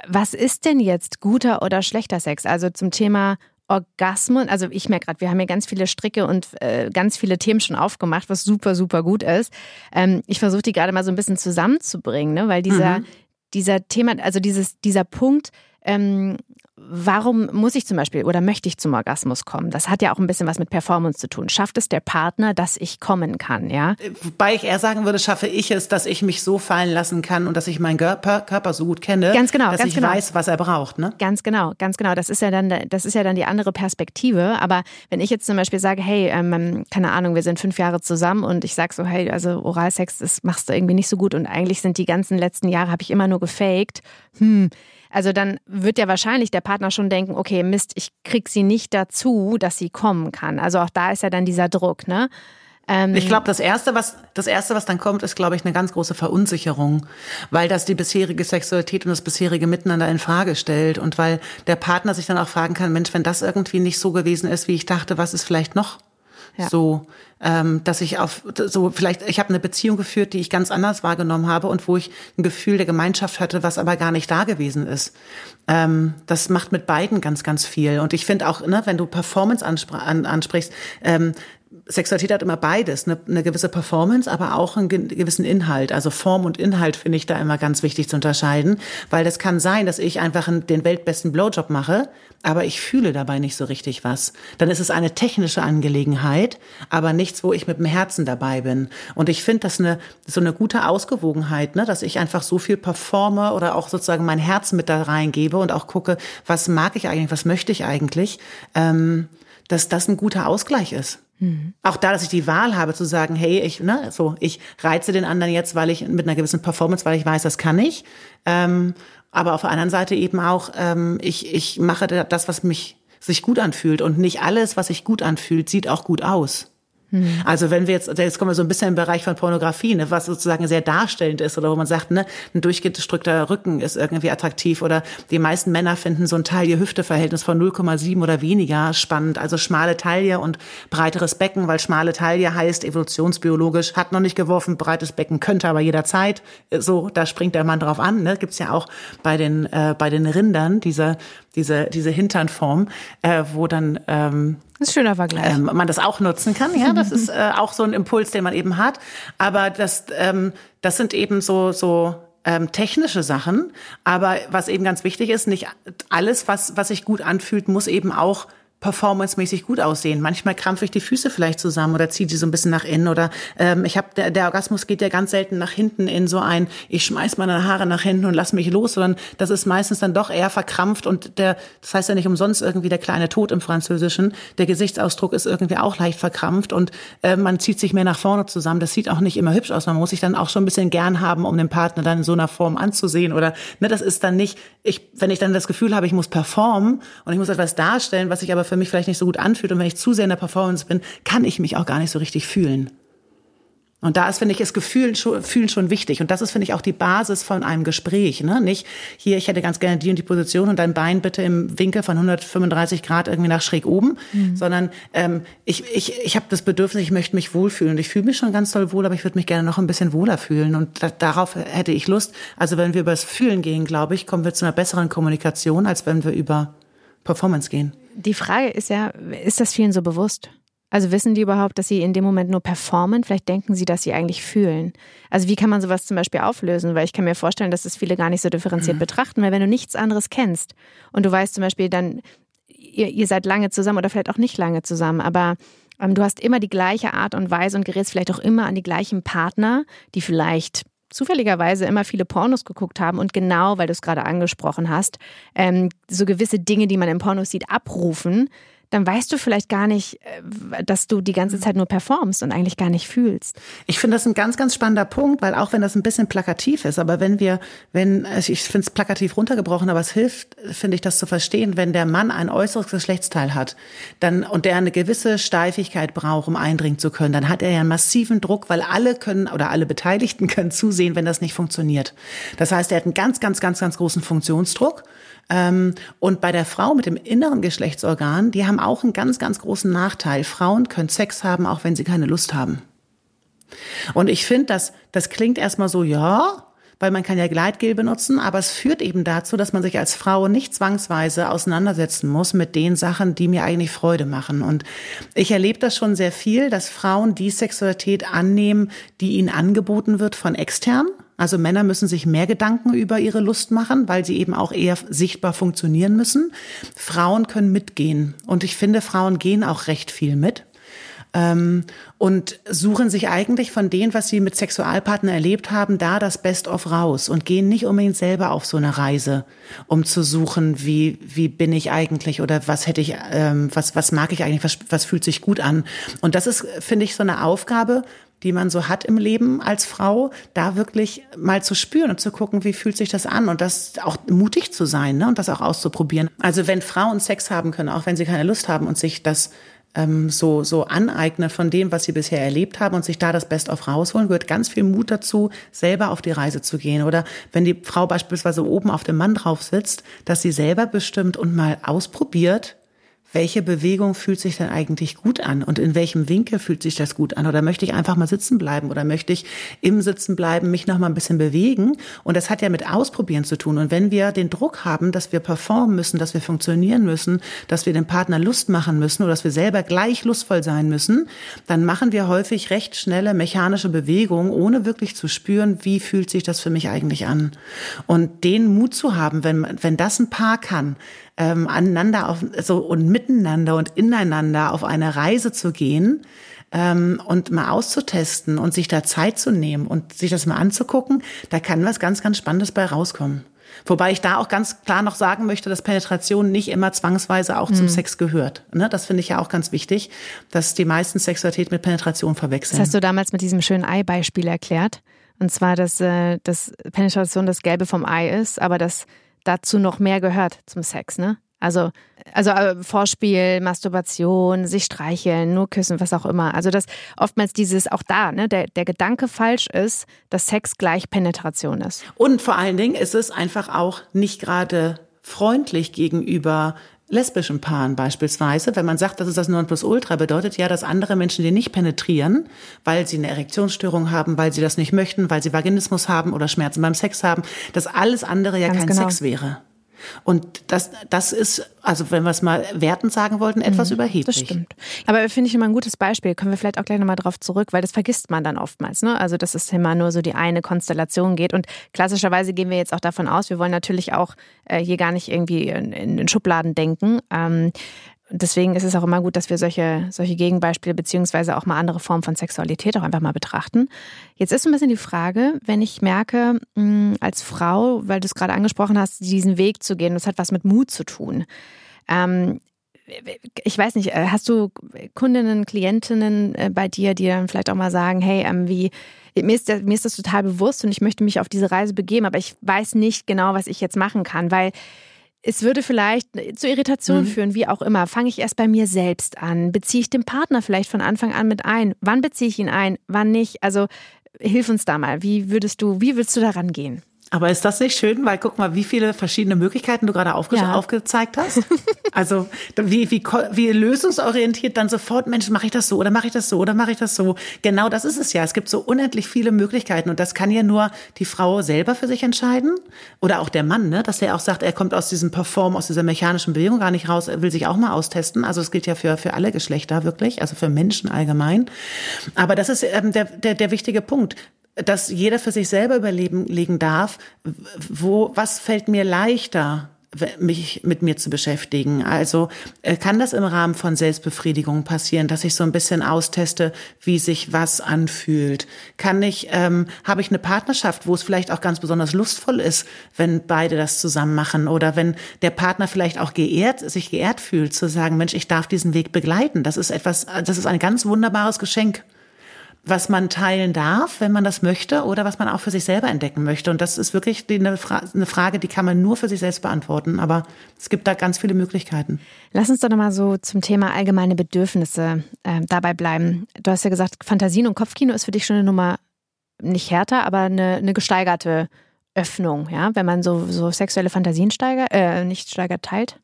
Speaker 2: Was ist denn jetzt guter oder schlechter Sex? Also zum Thema Orgasmus, also ich merke gerade, wir haben hier ganz viele Stricke und äh, ganz viele Themen schon aufgemacht, was super, super gut ist. Ähm, ich versuche die gerade mal so ein bisschen zusammenzubringen, ne? weil dieser, mhm. dieser Thema, also dieses, dieser Punkt, ähm, warum muss ich zum Beispiel oder möchte ich zum Orgasmus kommen? Das hat ja auch ein bisschen was mit Performance zu tun. Schafft es der Partner, dass ich kommen kann, ja?
Speaker 1: Wobei ich eher sagen würde, schaffe ich es, dass ich mich so fallen lassen kann und dass ich meinen Körper, Körper so gut kenne,
Speaker 2: ganz genau,
Speaker 1: dass
Speaker 2: ganz
Speaker 1: ich
Speaker 2: genau.
Speaker 1: weiß, was er braucht, ne?
Speaker 2: Ganz genau, ganz genau. Das ist ja dann, das ist ja dann die andere Perspektive. Aber wenn ich jetzt zum Beispiel sage, hey, ähm, keine Ahnung, wir sind fünf Jahre zusammen und ich sage so, hey, also Oralsex, das machst du irgendwie nicht so gut und eigentlich sind die ganzen letzten Jahre habe ich immer nur gefaked. Hm, also dann wird ja wahrscheinlich der Partner schon denken, okay, Mist, ich krieg sie nicht dazu, dass sie kommen kann. Also auch da ist ja dann dieser Druck, ne?
Speaker 1: Ähm ich glaube, das erste, was das erste, was dann kommt, ist, glaube ich, eine ganz große Verunsicherung, weil das die bisherige Sexualität und das bisherige Miteinander in Frage stellt und weil der Partner sich dann auch fragen kann, Mensch, wenn das irgendwie nicht so gewesen ist, wie ich dachte, was ist vielleicht noch ja. so, ähm, dass ich auf so vielleicht ich habe eine Beziehung geführt, die ich ganz anders wahrgenommen habe und wo ich ein Gefühl der Gemeinschaft hatte, was aber gar nicht da gewesen ist. Ähm, das macht mit beiden ganz ganz viel und ich finde auch, ne, wenn du Performance ansprichst, ähm, Sexualität hat immer beides, eine, eine gewisse Performance, aber auch einen gewissen Inhalt. Also Form und Inhalt finde ich da immer ganz wichtig zu unterscheiden, weil das kann sein, dass ich einfach den weltbesten Blowjob mache, aber ich fühle dabei nicht so richtig was. Dann ist es eine technische Angelegenheit, aber nichts, wo ich mit dem Herzen dabei bin. Und ich finde das eine, so eine gute Ausgewogenheit, ne, dass ich einfach so viel performe oder auch sozusagen mein Herz mit da reingebe und auch gucke, was mag ich eigentlich, was möchte ich eigentlich, ähm, dass das ein guter Ausgleich ist. Mhm. Auch da, dass ich die Wahl habe zu sagen, hey, ich, ne, so, ich reize den anderen jetzt, weil ich mit einer gewissen Performance, weil ich weiß, das kann ich. Ähm, aber auf der anderen Seite eben auch, ähm, ich, ich mache das, was mich sich gut anfühlt. Und nicht alles, was sich gut anfühlt, sieht auch gut aus. Hm. Also wenn wir jetzt, jetzt kommen wir so ein bisschen im Bereich von Pornografie, ne, was sozusagen sehr darstellend ist oder wo man sagt, ne, ein durchgedrückter Rücken ist irgendwie attraktiv oder die meisten Männer finden so ein Taille-Hüfte-Verhältnis von 0,7 oder weniger spannend. Also schmale Taille und breiteres Becken, weil schmale Taille heißt evolutionsbiologisch, hat noch nicht geworfen, breites Becken könnte aber jederzeit. So, da springt der Mann drauf an. Ne? Gibt's ja auch bei den, äh, bei den Rindern, diese, diese, diese Hinternform, äh, wo dann ähm,
Speaker 2: das ist schöner Vergleich.
Speaker 1: Ähm, man das auch nutzen kann. Ja, das ist äh, auch so ein Impuls, den man eben hat. Aber das, ähm, das sind eben so, so ähm, technische Sachen. Aber was eben ganz wichtig ist, nicht alles, was, was sich gut anfühlt, muss eben auch performancemäßig gut aussehen. Manchmal krampfe ich die Füße vielleicht zusammen oder ziehe die so ein bisschen nach innen oder ähm, ich habe der, der Orgasmus geht ja ganz selten nach hinten in so ein ich schmeiß meine Haare nach hinten und lass mich los, sondern das ist meistens dann doch eher verkrampft und der das heißt ja nicht umsonst irgendwie der kleine Tod im Französischen. Der Gesichtsausdruck ist irgendwie auch leicht verkrampft und äh, man zieht sich mehr nach vorne zusammen. Das sieht auch nicht immer hübsch aus. Man muss sich dann auch schon ein bisschen gern haben, um den Partner dann in so einer Form anzusehen oder ne, das ist dann nicht ich wenn ich dann das Gefühl habe, ich muss performen und ich muss etwas darstellen, was ich aber für mich vielleicht nicht so gut anfühlt und wenn ich zu sehr in der Performance bin, kann ich mich auch gar nicht so richtig fühlen. Und da ist, finde ich, das Gefühl schon, Fühlen schon wichtig. Und das ist, finde ich, auch die Basis von einem Gespräch. Ne? Nicht hier, ich hätte ganz gerne die und die Position und dein Bein bitte im Winkel von 135 Grad irgendwie nach schräg oben, mhm. sondern ähm, ich, ich, ich habe das Bedürfnis, ich möchte mich wohlfühlen. Und ich fühle mich schon ganz toll wohl, aber ich würde mich gerne noch ein bisschen wohler fühlen. Und da, darauf hätte ich Lust. Also wenn wir über das Fühlen gehen, glaube ich, kommen wir zu einer besseren Kommunikation, als wenn wir über Performance gehen.
Speaker 2: Die Frage ist ja, ist das vielen so bewusst? Also wissen die überhaupt, dass sie in dem Moment nur performen? Vielleicht denken sie, dass sie eigentlich fühlen. Also wie kann man sowas zum Beispiel auflösen? Weil ich kann mir vorstellen, dass das viele gar nicht so differenziert mhm. betrachten, weil wenn du nichts anderes kennst und du weißt zum Beispiel dann, ihr, ihr seid lange zusammen oder vielleicht auch nicht lange zusammen, aber ähm, du hast immer die gleiche Art und Weise und gerätst vielleicht auch immer an die gleichen Partner, die vielleicht zufälligerweise immer viele Pornos geguckt haben und genau, weil du es gerade angesprochen hast, ähm, so gewisse Dinge, die man im Pornos sieht, abrufen, dann weißt du vielleicht gar nicht, äh, dass du die ganze Zeit nur performst und eigentlich gar nicht fühlst.
Speaker 1: Ich finde das ein ganz, ganz spannender Punkt, weil auch wenn das ein bisschen plakativ ist, aber wenn wir, wenn, also ich finde es plakativ runtergebrochen, aber es hilft, finde ich, das zu verstehen, wenn der Mann ein äußeres Geschlechtsteil hat, dann, und der eine gewisse Steifigkeit braucht, um eindringen zu können, dann hat er ja einen massiven Druck, weil alle können, oder alle Beteiligten können zusehen, wenn das nicht funktioniert. Das heißt, er hat einen ganz, ganz, ganz, ganz großen Funktionsdruck. Ähm, und bei der Frau mit dem inneren Geschlechtsorgan, die haben auch einen ganz, ganz großen Nachteil. Frauen können Sex haben, auch wenn sie keine Lust haben. Und ich finde, das, das klingt erstmal so, ja, weil man kann ja Gleitgel benutzen, aber es führt eben dazu, dass man sich als Frau nicht zwangsweise auseinandersetzen muss mit den Sachen, die mir eigentlich Freude machen. Und ich erlebe das schon sehr viel, dass Frauen die Sexualität annehmen, die ihnen angeboten wird von extern. Also Männer müssen sich mehr Gedanken über ihre Lust machen, weil sie eben auch eher sichtbar funktionieren müssen. Frauen können mitgehen. Und ich finde, Frauen gehen auch recht viel mit ähm, und suchen sich eigentlich von dem, was sie mit Sexualpartnern erlebt haben, da das Best-of raus und gehen nicht unbedingt selber auf so eine Reise, um zu suchen, wie, wie bin ich eigentlich oder was hätte ich, ähm, was, was mag ich eigentlich, was, was fühlt sich gut an. Und das ist, finde ich, so eine Aufgabe, die man so hat im Leben als Frau, da wirklich mal zu spüren und zu gucken, wie fühlt sich das an und das auch mutig zu sein ne, und das auch auszuprobieren. Also wenn Frauen Sex haben können, auch wenn sie keine Lust haben und sich das ähm, so, so aneignen von dem, was sie bisher erlebt haben und sich da das Best-of rausholen, gehört ganz viel Mut dazu, selber auf die Reise zu gehen. Oder wenn die Frau beispielsweise oben auf dem Mann drauf sitzt, dass sie selber bestimmt und mal ausprobiert, welche Bewegung fühlt sich denn eigentlich gut an und in welchem Winkel fühlt sich das gut an? Oder möchte ich einfach mal sitzen bleiben? Oder möchte ich im Sitzen bleiben, mich noch mal ein bisschen bewegen? Und das hat ja mit Ausprobieren zu tun. Und wenn wir den Druck haben, dass wir performen müssen, dass wir funktionieren müssen, dass wir dem Partner Lust machen müssen oder dass wir selber gleich lustvoll sein müssen, dann machen wir häufig recht schnelle mechanische Bewegungen, ohne wirklich zu spüren, wie fühlt sich das für mich eigentlich an. Und den Mut zu haben, wenn wenn das ein Paar kann, ähm, aneinander auf, so und miteinander und ineinander auf eine Reise zu gehen ähm, und mal auszutesten und sich da Zeit zu nehmen und sich das mal anzugucken, da kann was ganz, ganz Spannendes bei rauskommen. Wobei ich da auch ganz klar noch sagen möchte, dass Penetration nicht immer zwangsweise auch mhm. zum Sex gehört. Ne? Das finde ich ja auch ganz wichtig, dass die meisten Sexualität mit Penetration verwechseln.
Speaker 2: Das hast du damals mit diesem schönen Ei-Beispiel erklärt. Und zwar, dass, äh, dass Penetration das Gelbe vom Ei ist, aber dass dazu noch mehr gehört zum Sex, ne? Also, also äh, Vorspiel, Masturbation, sich streicheln, nur küssen, was auch immer. Also, dass oftmals dieses, auch da, ne, der, der Gedanke falsch ist, dass Sex gleich Penetration ist.
Speaker 1: Und vor allen Dingen ist es einfach auch nicht gerade freundlich gegenüber lesbischen Paaren beispielsweise, wenn man sagt, das ist das Nonplusultra, bedeutet ja, dass andere Menschen die nicht penetrieren, weil sie eine Erektionsstörung haben, weil sie das nicht möchten, weil sie Vaginismus haben oder Schmerzen beim Sex haben, dass alles andere ja Ganz kein genau. Sex wäre. Und das, das ist, also wenn wir es mal wertend sagen wollten, etwas mhm, überheblich.
Speaker 2: Das stimmt. Aber finde ich immer ein gutes Beispiel. Können wir vielleicht auch gleich nochmal drauf zurück, weil das vergisst man dann oftmals. Ne? Also, dass es immer nur so die eine Konstellation geht. Und klassischerweise gehen wir jetzt auch davon aus, wir wollen natürlich auch äh, hier gar nicht irgendwie in, in Schubladen denken. Ähm, deswegen ist es auch immer gut, dass wir solche, solche Gegenbeispiele beziehungsweise auch mal andere Formen von Sexualität auch einfach mal betrachten. Jetzt ist so ein bisschen die Frage, wenn ich merke, mm, als Frau, weil du es gerade angesprochen hast, diesen Weg zu gehen, das hat was mit Mut zu tun. Ähm, ich weiß nicht, äh, hast du Kundinnen, Klientinnen äh, bei dir, die dann vielleicht auch mal sagen, hey, ähm, wie, mir ist, mir ist das total bewusst und ich möchte mich auf diese Reise begeben, aber ich weiß nicht genau, was ich jetzt machen kann, weil es würde vielleicht zu Irritationen mhm. führen, wie auch immer. Fange ich erst bei mir selbst an? Beziehe ich den Partner vielleicht von Anfang an mit ein? Wann beziehe ich ihn ein? Wann nicht? Also hilf uns da mal. Wie würdest du, wie würdest du da rangehen?
Speaker 1: Aber ist das nicht schön? Weil guck mal, wie viele verschiedene Möglichkeiten du gerade aufge ja. aufgezeigt hast. Also wie, wie, wie lösungsorientiert dann sofort, Mensch, mache ich das so oder mache ich das so oder mache ich das so. Genau das ist es ja. Es gibt so unendlich viele Möglichkeiten und das kann ja nur die Frau selber für sich entscheiden oder auch der Mann, ne? dass er auch sagt, er kommt aus diesem Perform, aus dieser mechanischen Bewegung gar nicht raus, er will sich auch mal austesten. Also es gilt ja für, für alle Geschlechter wirklich, also für Menschen allgemein. Aber das ist ähm, der, der, der wichtige Punkt dass jeder für sich selber überlegen darf, wo, was fällt mir leichter, mich mit mir zu beschäftigen. Also äh, kann das im Rahmen von Selbstbefriedigung passieren, dass ich so ein bisschen austeste, wie sich was anfühlt? Kann ich, ähm, habe ich eine Partnerschaft, wo es vielleicht auch ganz besonders lustvoll ist, wenn beide das zusammen machen oder wenn der Partner vielleicht auch geehrt, sich geehrt fühlt, zu sagen, Mensch, ich darf diesen Weg begleiten. Das ist etwas, das ist ein ganz wunderbares Geschenk was man teilen darf, wenn man das möchte, oder was man auch für sich selber entdecken möchte. Und das ist wirklich eine, Fra eine Frage, die kann man nur für sich selbst beantworten. Aber es gibt da ganz viele Möglichkeiten.
Speaker 2: Lass uns doch nochmal so zum Thema allgemeine Bedürfnisse äh, dabei bleiben. Du hast ja gesagt, Fantasien und Kopfkino ist für dich schon eine Nummer nicht härter, aber eine, eine gesteigerte Öffnung, ja, wenn man so, so sexuelle Fantasien steigert, äh, nicht steigert, teilt.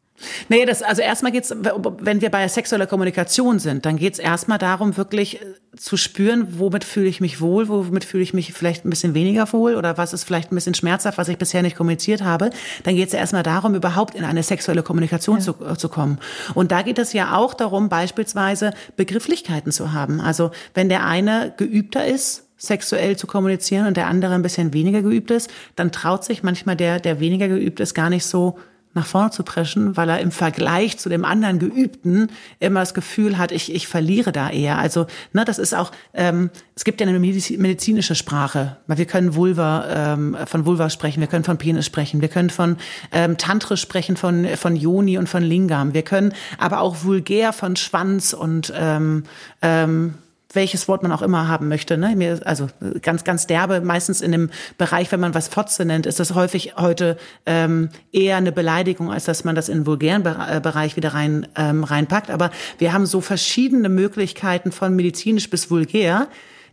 Speaker 1: Nee, das, also erstmal geht's, wenn wir bei sexueller Kommunikation sind, dann geht's erstmal darum, wirklich äh, zu spüren, womit fühle ich mich wohl, womit fühle ich mich vielleicht ein bisschen weniger wohl oder was ist vielleicht ein bisschen schmerzhaft, was ich bisher nicht kommuniziert habe. Dann geht's ja erstmal darum, überhaupt in eine sexuelle Kommunikation ja. zu, äh, zu kommen. Und da geht es ja auch darum, beispielsweise Begrifflichkeiten zu haben. Also wenn der eine geübter ist, sexuell zu kommunizieren und der andere ein bisschen weniger geübt ist, dann traut sich manchmal der, der weniger geübt ist, gar nicht so nach vorne zu preschen, weil er im Vergleich zu dem anderen Geübten immer das Gefühl hat, ich, ich verliere da eher. Also, ne, das ist auch, ähm, es gibt ja eine medizinische Sprache, wir können Vulva, ähm, von Vulva sprechen, wir können von Penis sprechen, wir können von ähm, Tantrisch sprechen, von, von Yoni und von Lingam, wir können aber auch vulgär von Schwanz und ähm, ähm, welches Wort man auch immer haben möchte. Ne? Mir, also ganz, ganz derbe. Meistens in dem Bereich, wenn man was Fotze nennt, ist das häufig heute ähm, eher eine Beleidigung, als dass man das in den vulgären äh, Bereich wieder rein ähm, reinpackt. Aber wir haben so verschiedene Möglichkeiten von medizinisch bis vulgär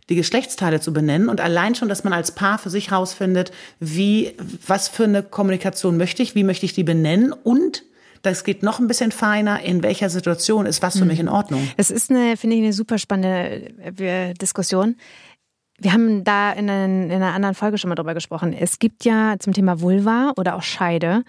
Speaker 1: die Geschlechtsteile zu benennen und allein schon, dass man als Paar für sich herausfindet, wie, was für eine Kommunikation möchte ich, wie möchte ich die benennen und das geht noch ein bisschen feiner, in welcher Situation ist was für mich in Ordnung.
Speaker 2: Es ist eine, finde ich, eine super spannende äh, Diskussion. Wir haben da in, in einer anderen Folge schon mal drüber gesprochen. Es gibt ja zum Thema Vulva oder auch Scheide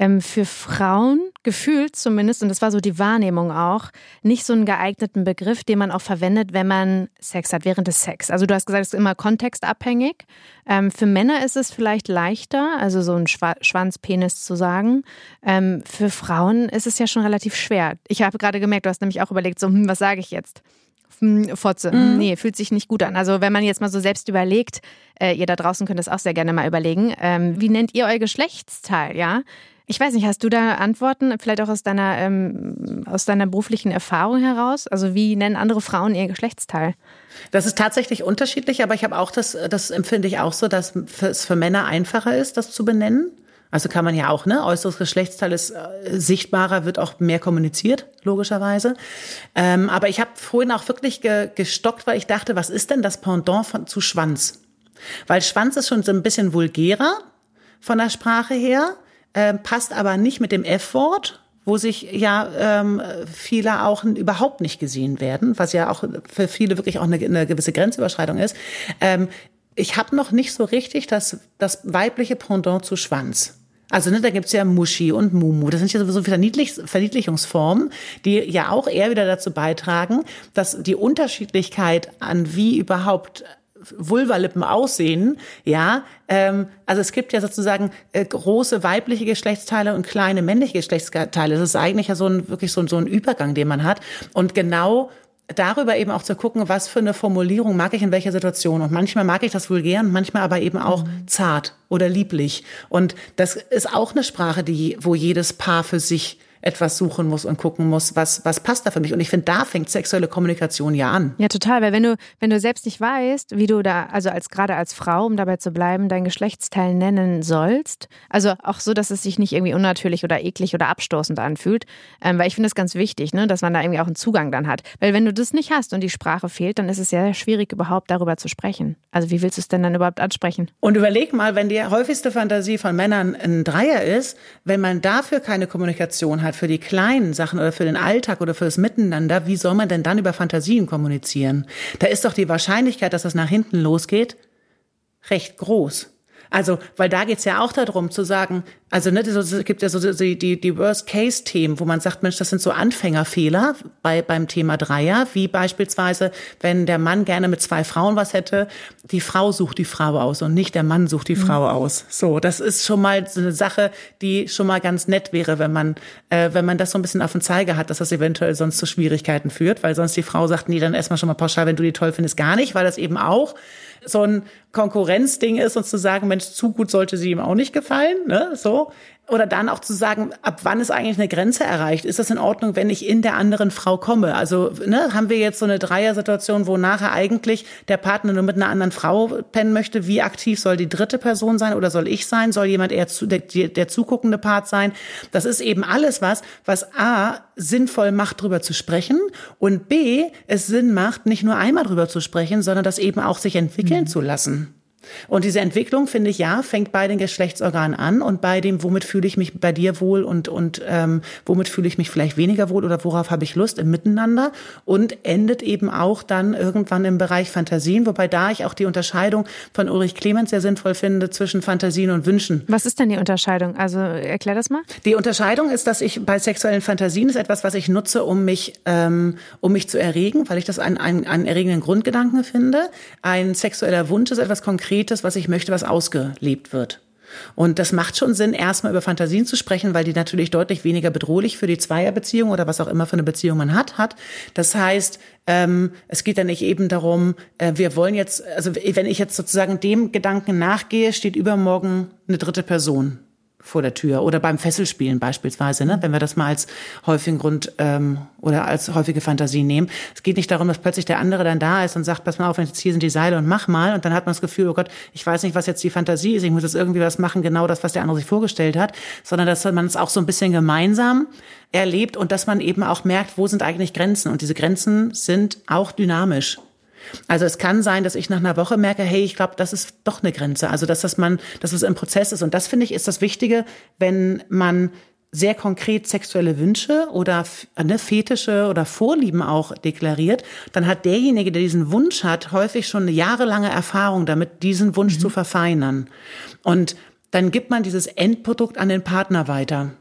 Speaker 2: ähm, für Frauen gefühlt zumindest, und das war so die Wahrnehmung auch, nicht so einen geeigneten Begriff, den man auch verwendet, wenn man Sex hat, während des Sex. Also du hast gesagt, es ist immer kontextabhängig. Ähm, für Männer ist es vielleicht leichter, also so ein Schwa Schwanzpenis zu sagen. Ähm, für Frauen ist es ja schon relativ schwer. Ich habe gerade gemerkt, du hast nämlich auch überlegt, so, hm, was sage ich jetzt? Hm, Fotze. Mhm. Nee, fühlt sich nicht gut an. Also wenn man jetzt mal so selbst überlegt, äh, ihr da draußen könnt es auch sehr gerne mal überlegen, ähm, wie nennt ihr euer Geschlechtsteil, ja? Ich weiß nicht, hast du da Antworten, vielleicht auch aus deiner, ähm, aus deiner beruflichen Erfahrung heraus? Also wie nennen andere Frauen ihr Geschlechtsteil?
Speaker 1: Das ist tatsächlich unterschiedlich, aber ich habe auch das, das empfinde ich auch so, dass es für Männer einfacher ist, das zu benennen. Also kann man ja auch, ne? Äußeres Geschlechtsteil ist äh, sichtbarer, wird auch mehr kommuniziert, logischerweise. Ähm, aber ich habe vorhin auch wirklich ge gestockt, weil ich dachte, was ist denn das Pendant von, zu Schwanz? Weil Schwanz ist schon so ein bisschen vulgärer von der Sprache her äh, passt aber nicht mit dem F-Wort, wo sich ja ähm, viele auch überhaupt nicht gesehen werden, was ja auch für viele wirklich auch eine, eine gewisse Grenzüberschreitung ist. Ähm, ich habe noch nicht so richtig das, das weibliche Pendant zu Schwanz. Also ne, da gibt's ja Muschi und Mumu. Das sind ja sowieso Verniedlich Verniedlichungsformen, die ja auch eher wieder dazu beitragen, dass die Unterschiedlichkeit an wie überhaupt Vulvalippen aussehen, ja, ähm, also es gibt ja sozusagen äh, große weibliche Geschlechtsteile und kleine männliche Geschlechtsteile. Das ist eigentlich ja so ein wirklich so ein, so ein Übergang, den man hat. Und genau darüber eben auch zu gucken, was für eine Formulierung mag ich in welcher Situation. Und manchmal mag ich das vulgär und manchmal aber eben auch mhm. zart oder lieblich. Und das ist auch eine Sprache, die, wo jedes Paar für sich etwas suchen muss und gucken muss, was, was passt da für mich. Und ich finde, da fängt sexuelle Kommunikation ja an.
Speaker 2: Ja, total, weil wenn du, wenn du selbst nicht weißt, wie du da, also als gerade als Frau, um dabei zu bleiben, dein Geschlechtsteil nennen sollst, also auch so, dass es sich nicht irgendwie unnatürlich oder eklig oder abstoßend anfühlt, ähm, weil ich finde es ganz wichtig, ne, dass man da irgendwie auch einen Zugang dann hat. Weil wenn du das nicht hast und die Sprache fehlt, dann ist es sehr schwierig, überhaupt darüber zu sprechen. Also wie willst du es denn dann überhaupt ansprechen?
Speaker 1: Und überleg mal, wenn die häufigste Fantasie von Männern ein Dreier ist, wenn man dafür keine Kommunikation hat, hat für die kleinen Sachen oder für den Alltag oder für das Miteinander, wie soll man denn dann über Fantasien kommunizieren? Da ist doch die Wahrscheinlichkeit, dass das nach hinten losgeht, recht groß. Also, weil da geht's ja auch darum zu sagen, also ne, es gibt ja so die, die, die Worst-Case-Themen, wo man sagt, Mensch, das sind so Anfängerfehler bei, beim Thema Dreier, wie beispielsweise, wenn der Mann gerne mit zwei Frauen was hätte, die Frau sucht die Frau aus und nicht der Mann sucht die mhm. Frau aus. So, das ist schon mal so eine Sache, die schon mal ganz nett wäre, wenn man, äh, wenn man das so ein bisschen auf den Zeiger hat, dass das eventuell sonst zu Schwierigkeiten führt, weil sonst die Frau sagt, nee, dann erstmal schon mal pauschal, wenn du die toll findest, gar nicht, weil das eben auch so ein Konkurrenzding ist und zu sagen, Mensch, zu gut sollte sie ihm auch nicht gefallen, ne, so oder dann auch zu sagen, ab wann ist eigentlich eine Grenze erreicht? Ist das in Ordnung, wenn ich in der anderen Frau komme? Also ne, haben wir jetzt so eine Dreier-Situation, wo nachher eigentlich der Partner nur mit einer anderen Frau pennen möchte? Wie aktiv soll die dritte Person sein oder soll ich sein? Soll jemand eher zu, der, der zuguckende Part sein? Das ist eben alles was, was A, sinnvoll macht, drüber zu sprechen und B, es Sinn macht, nicht nur einmal drüber zu sprechen, sondern das eben auch sich entwickeln mhm. zu lassen. Und diese Entwicklung, finde ich, ja, fängt bei den Geschlechtsorganen an und bei dem, womit fühle ich mich bei dir wohl und, und ähm, womit fühle ich mich vielleicht weniger wohl oder worauf habe ich Lust im Miteinander und endet eben auch dann irgendwann im Bereich Fantasien, wobei da ich auch die Unterscheidung von Ulrich Clemens sehr sinnvoll finde zwischen Fantasien und Wünschen.
Speaker 2: Was ist denn die Unterscheidung? Also erklär das mal.
Speaker 1: Die Unterscheidung ist, dass ich bei sexuellen Fantasien ist etwas, was ich nutze, um mich, ähm, um mich zu erregen, weil ich das einen, einen, einen erregenden Grundgedanken finde. Ein sexueller Wunsch ist etwas konkret Konkretes, was ich möchte, was ausgelebt wird. Und das macht schon Sinn, erstmal über Fantasien zu sprechen, weil die natürlich deutlich weniger bedrohlich für die Zweierbeziehung oder was auch immer für eine Beziehung man hat, hat. Das heißt, ähm, es geht dann nicht eben darum, äh, wir wollen jetzt, also wenn ich jetzt sozusagen dem Gedanken nachgehe, steht übermorgen eine dritte Person vor der Tür oder beim Fesselspielen beispielsweise, ne? wenn wir das mal als häufigen Grund ähm, oder als häufige Fantasie nehmen. Es geht nicht darum, dass plötzlich der andere dann da ist und sagt, pass mal auf, jetzt hier sind die Seile und mach mal und dann hat man das Gefühl, oh Gott, ich weiß nicht, was jetzt die Fantasie ist, ich muss jetzt irgendwie was machen, genau das, was der andere sich vorgestellt hat, sondern dass man es auch so ein bisschen gemeinsam erlebt und dass man eben auch merkt, wo sind eigentlich Grenzen und diese Grenzen sind auch dynamisch. Also es kann sein, dass ich nach einer Woche merke, hey, ich glaube, das ist doch eine Grenze. Also dass das man, dass es im Prozess ist. Und das finde ich ist das Wichtige, wenn man sehr konkret sexuelle Wünsche oder ne, Fetische oder Vorlieben auch deklariert, dann hat derjenige, der diesen Wunsch hat, häufig schon eine jahrelange Erfahrung damit, diesen Wunsch mhm. zu verfeinern. Und dann gibt man dieses Endprodukt an den Partner weiter.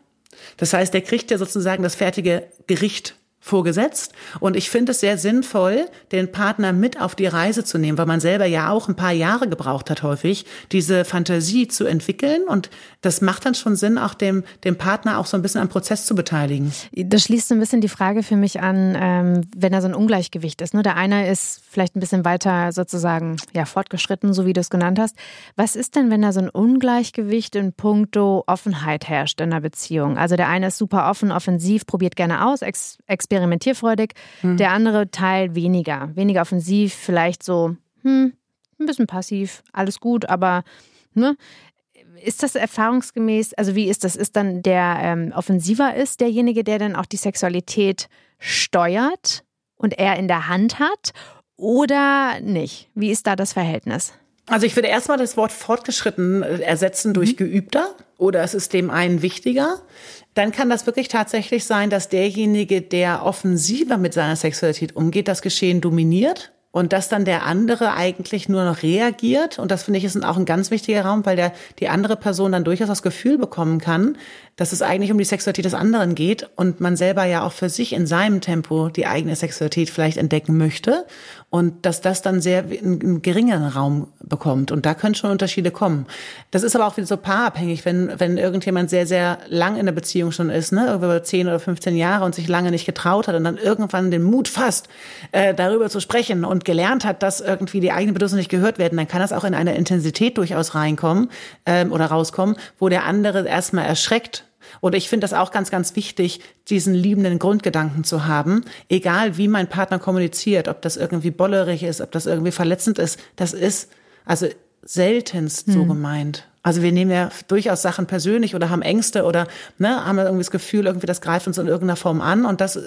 Speaker 1: Das heißt, der kriegt ja sozusagen das fertige Gericht vorgesetzt. Und ich finde es sehr sinnvoll, den Partner mit auf die Reise zu nehmen, weil man selber ja auch ein paar Jahre gebraucht hat häufig, diese Fantasie zu entwickeln. Und das macht dann schon Sinn, auch dem, dem Partner auch so ein bisschen am Prozess zu beteiligen.
Speaker 2: Das schließt so ein bisschen die Frage für mich an, ähm, wenn da so ein Ungleichgewicht ist. Ne? Der eine ist vielleicht ein bisschen weiter sozusagen ja, fortgeschritten, so wie du es genannt hast. Was ist denn, wenn da so ein Ungleichgewicht in puncto Offenheit herrscht in einer Beziehung? Also der eine ist super offen, offensiv, probiert gerne aus, ex experimentierfreudig. Mhm. Der andere Teil weniger. Weniger offensiv, vielleicht so, hm, ein bisschen passiv, alles gut, aber ne? Ist das erfahrungsgemäß, also wie ist das? Ist dann der ähm, offensiver ist, derjenige, der dann auch die Sexualität steuert und er in der Hand hat oder nicht? Wie ist da das Verhältnis?
Speaker 1: Also ich würde erstmal das Wort fortgeschritten äh, ersetzen durch mhm. geübter oder es ist dem einen wichtiger dann kann das wirklich tatsächlich sein, dass derjenige, der offensiver mit seiner Sexualität umgeht, das Geschehen dominiert und dass dann der andere eigentlich nur noch reagiert. Und das finde ich ist auch ein ganz wichtiger Raum, weil der, die andere Person dann durchaus das Gefühl bekommen kann, dass es eigentlich um die Sexualität des anderen geht und man selber ja auch für sich in seinem Tempo die eigene Sexualität vielleicht entdecken möchte und dass das dann sehr einen geringeren Raum bekommt und da können schon Unterschiede kommen. Das ist aber auch wieder so paarabhängig, wenn wenn irgendjemand sehr sehr lang in der Beziehung schon ist, ne, über 10 oder 15 Jahre und sich lange nicht getraut hat und dann irgendwann den Mut fasst, äh, darüber zu sprechen und gelernt hat, dass irgendwie die eigenen Bedürfnisse nicht gehört werden, dann kann das auch in eine Intensität durchaus reinkommen ähm, oder rauskommen, wo der andere erstmal erschreckt und ich finde das auch ganz, ganz wichtig, diesen liebenden Grundgedanken zu haben, egal wie mein Partner kommuniziert, ob das irgendwie bollerig ist, ob das irgendwie verletzend ist, das ist also seltenst hm. so gemeint. Also wir nehmen ja durchaus Sachen persönlich oder haben Ängste oder ne, haben irgendwie das Gefühl, irgendwie das greift uns in irgendeiner Form an. Und das,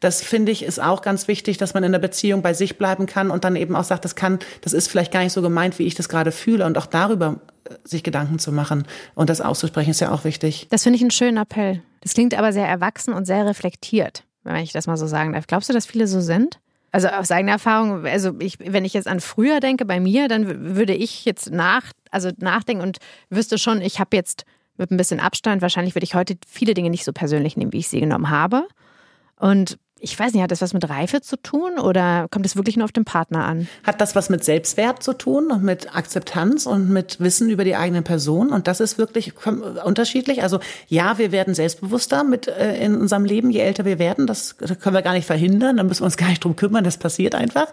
Speaker 1: das finde ich, ist auch ganz wichtig, dass man in der Beziehung bei sich bleiben kann und dann eben auch sagt, das kann, das ist vielleicht gar nicht so gemeint, wie ich das gerade fühle und auch darüber äh, sich Gedanken zu machen und das auszusprechen, ist ja auch wichtig.
Speaker 2: Das finde ich einen schönen Appell. Das klingt aber sehr erwachsen und sehr reflektiert, wenn ich das mal so sagen darf. Glaubst du, dass viele so sind? Also aus eigener Erfahrung, also ich, wenn ich jetzt an früher denke bei mir, dann würde ich jetzt nach, also nachdenken und wüsste schon, ich habe jetzt mit ein bisschen Abstand, wahrscheinlich würde ich heute viele Dinge nicht so persönlich nehmen, wie ich sie genommen habe. Und ich weiß nicht, hat das was mit Reife zu tun oder kommt es wirklich nur auf den Partner an?
Speaker 1: Hat das was mit Selbstwert zu tun und mit Akzeptanz und mit Wissen über die eigene Person? Und das ist wirklich unterschiedlich. Also ja, wir werden selbstbewusster mit äh, in unserem Leben, je älter wir werden. Das können wir gar nicht verhindern. Da müssen wir uns gar nicht drum kümmern. Das passiert einfach.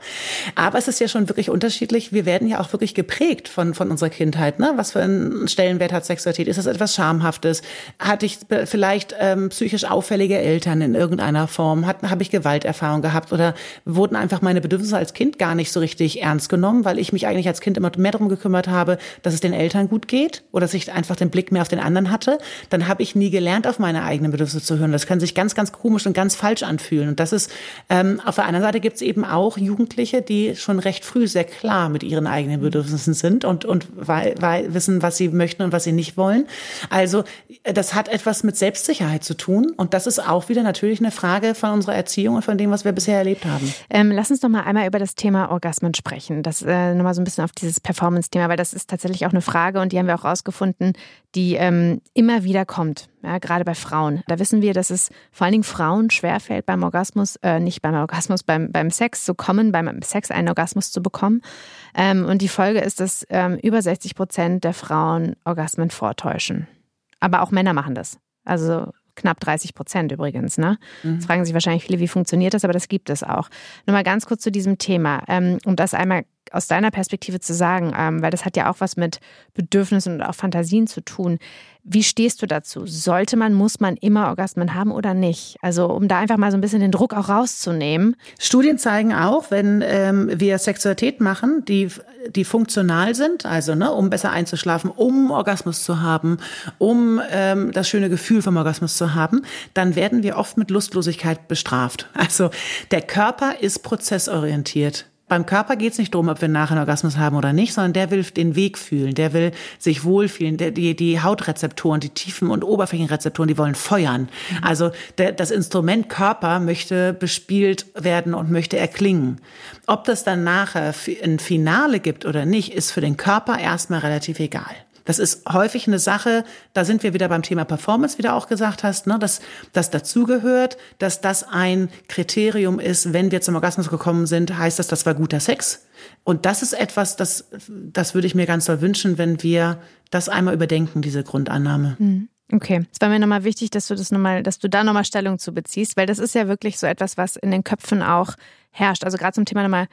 Speaker 1: Aber es ist ja schon wirklich unterschiedlich. Wir werden ja auch wirklich geprägt von von unserer Kindheit. Ne? Was für einen Stellenwert hat Sexualität? Ist das etwas Schamhaftes? Hatte ich vielleicht ähm, psychisch auffällige Eltern in irgendeiner Form? Hat, habe ich Gewalterfahrung gehabt oder wurden einfach meine Bedürfnisse als Kind gar nicht so richtig ernst genommen, weil ich mich eigentlich als Kind immer mehr darum gekümmert habe, dass es den Eltern gut geht oder dass ich einfach den Blick mehr auf den anderen hatte. Dann habe ich nie gelernt, auf meine eigenen Bedürfnisse zu hören. Das kann sich ganz, ganz komisch und ganz falsch anfühlen. Und das ist, ähm, auf der anderen Seite gibt es eben auch Jugendliche, die schon recht früh sehr klar mit ihren eigenen Bedürfnissen sind und, und weil, weil wissen, was sie möchten und was sie nicht wollen. Also das hat etwas mit Selbstsicherheit zu tun. Und das ist auch wieder natürlich eine Frage von unserer Erziehung und von dem, was wir bisher erlebt haben.
Speaker 2: Ähm, lass uns noch mal einmal über das Thema Orgasmen sprechen. Das äh, nochmal so ein bisschen auf dieses Performance-Thema, weil das ist tatsächlich auch eine Frage und die haben wir auch rausgefunden, die ähm, immer wieder kommt, ja, gerade bei Frauen. Da wissen wir, dass es vor allen Dingen Frauen schwerfällt, beim Orgasmus, äh, nicht beim Orgasmus, beim, beim Sex zu kommen, beim Sex einen Orgasmus zu bekommen. Ähm, und die Folge ist, dass ähm, über 60 Prozent der Frauen Orgasmen vortäuschen. Aber auch Männer machen das. Also knapp 30 Prozent übrigens. Ne? Mhm. Jetzt fragen sich wahrscheinlich viele, wie funktioniert das, aber das gibt es auch. Nur mal ganz kurz zu diesem Thema, ähm, um das einmal aus deiner Perspektive zu sagen, ähm, weil das hat ja auch was mit Bedürfnissen und auch Fantasien zu tun. Wie stehst du dazu? Sollte man, muss man immer Orgasmen haben oder nicht? Also um da einfach mal so ein bisschen den Druck auch rauszunehmen.
Speaker 1: Studien zeigen auch, wenn ähm, wir Sexualität machen, die, die funktional sind, also ne, um besser einzuschlafen, um Orgasmus zu haben, um ähm, das schöne Gefühl vom Orgasmus zu haben, dann werden wir oft mit Lustlosigkeit bestraft. Also der Körper ist prozessorientiert. Beim Körper geht es nicht darum, ob wir nachher einen Orgasmus haben oder nicht, sondern der will den Weg fühlen, der will sich wohlfühlen. Der, die, die Hautrezeptoren, die Tiefen- und Oberflächenrezeptoren, die wollen feuern. Mhm. Also der, das Instrument Körper möchte bespielt werden und möchte erklingen. Ob das dann nachher ein Finale gibt oder nicht, ist für den Körper erstmal relativ egal. Das ist häufig eine Sache, da sind wir wieder beim Thema Performance, wie du auch gesagt hast, ne, dass das dazugehört, dass das ein Kriterium ist, wenn wir zum Orgasmus gekommen sind, heißt das, das war guter Sex. Und das ist etwas, das, das würde ich mir ganz doll wünschen, wenn wir das einmal überdenken, diese Grundannahme.
Speaker 2: Mhm. Okay, es war mir nochmal wichtig, dass du das nochmal, dass du da nochmal Stellung zu beziehst, weil das ist ja wirklich so etwas, was in den Köpfen auch herrscht. Also gerade zum Thema nochmal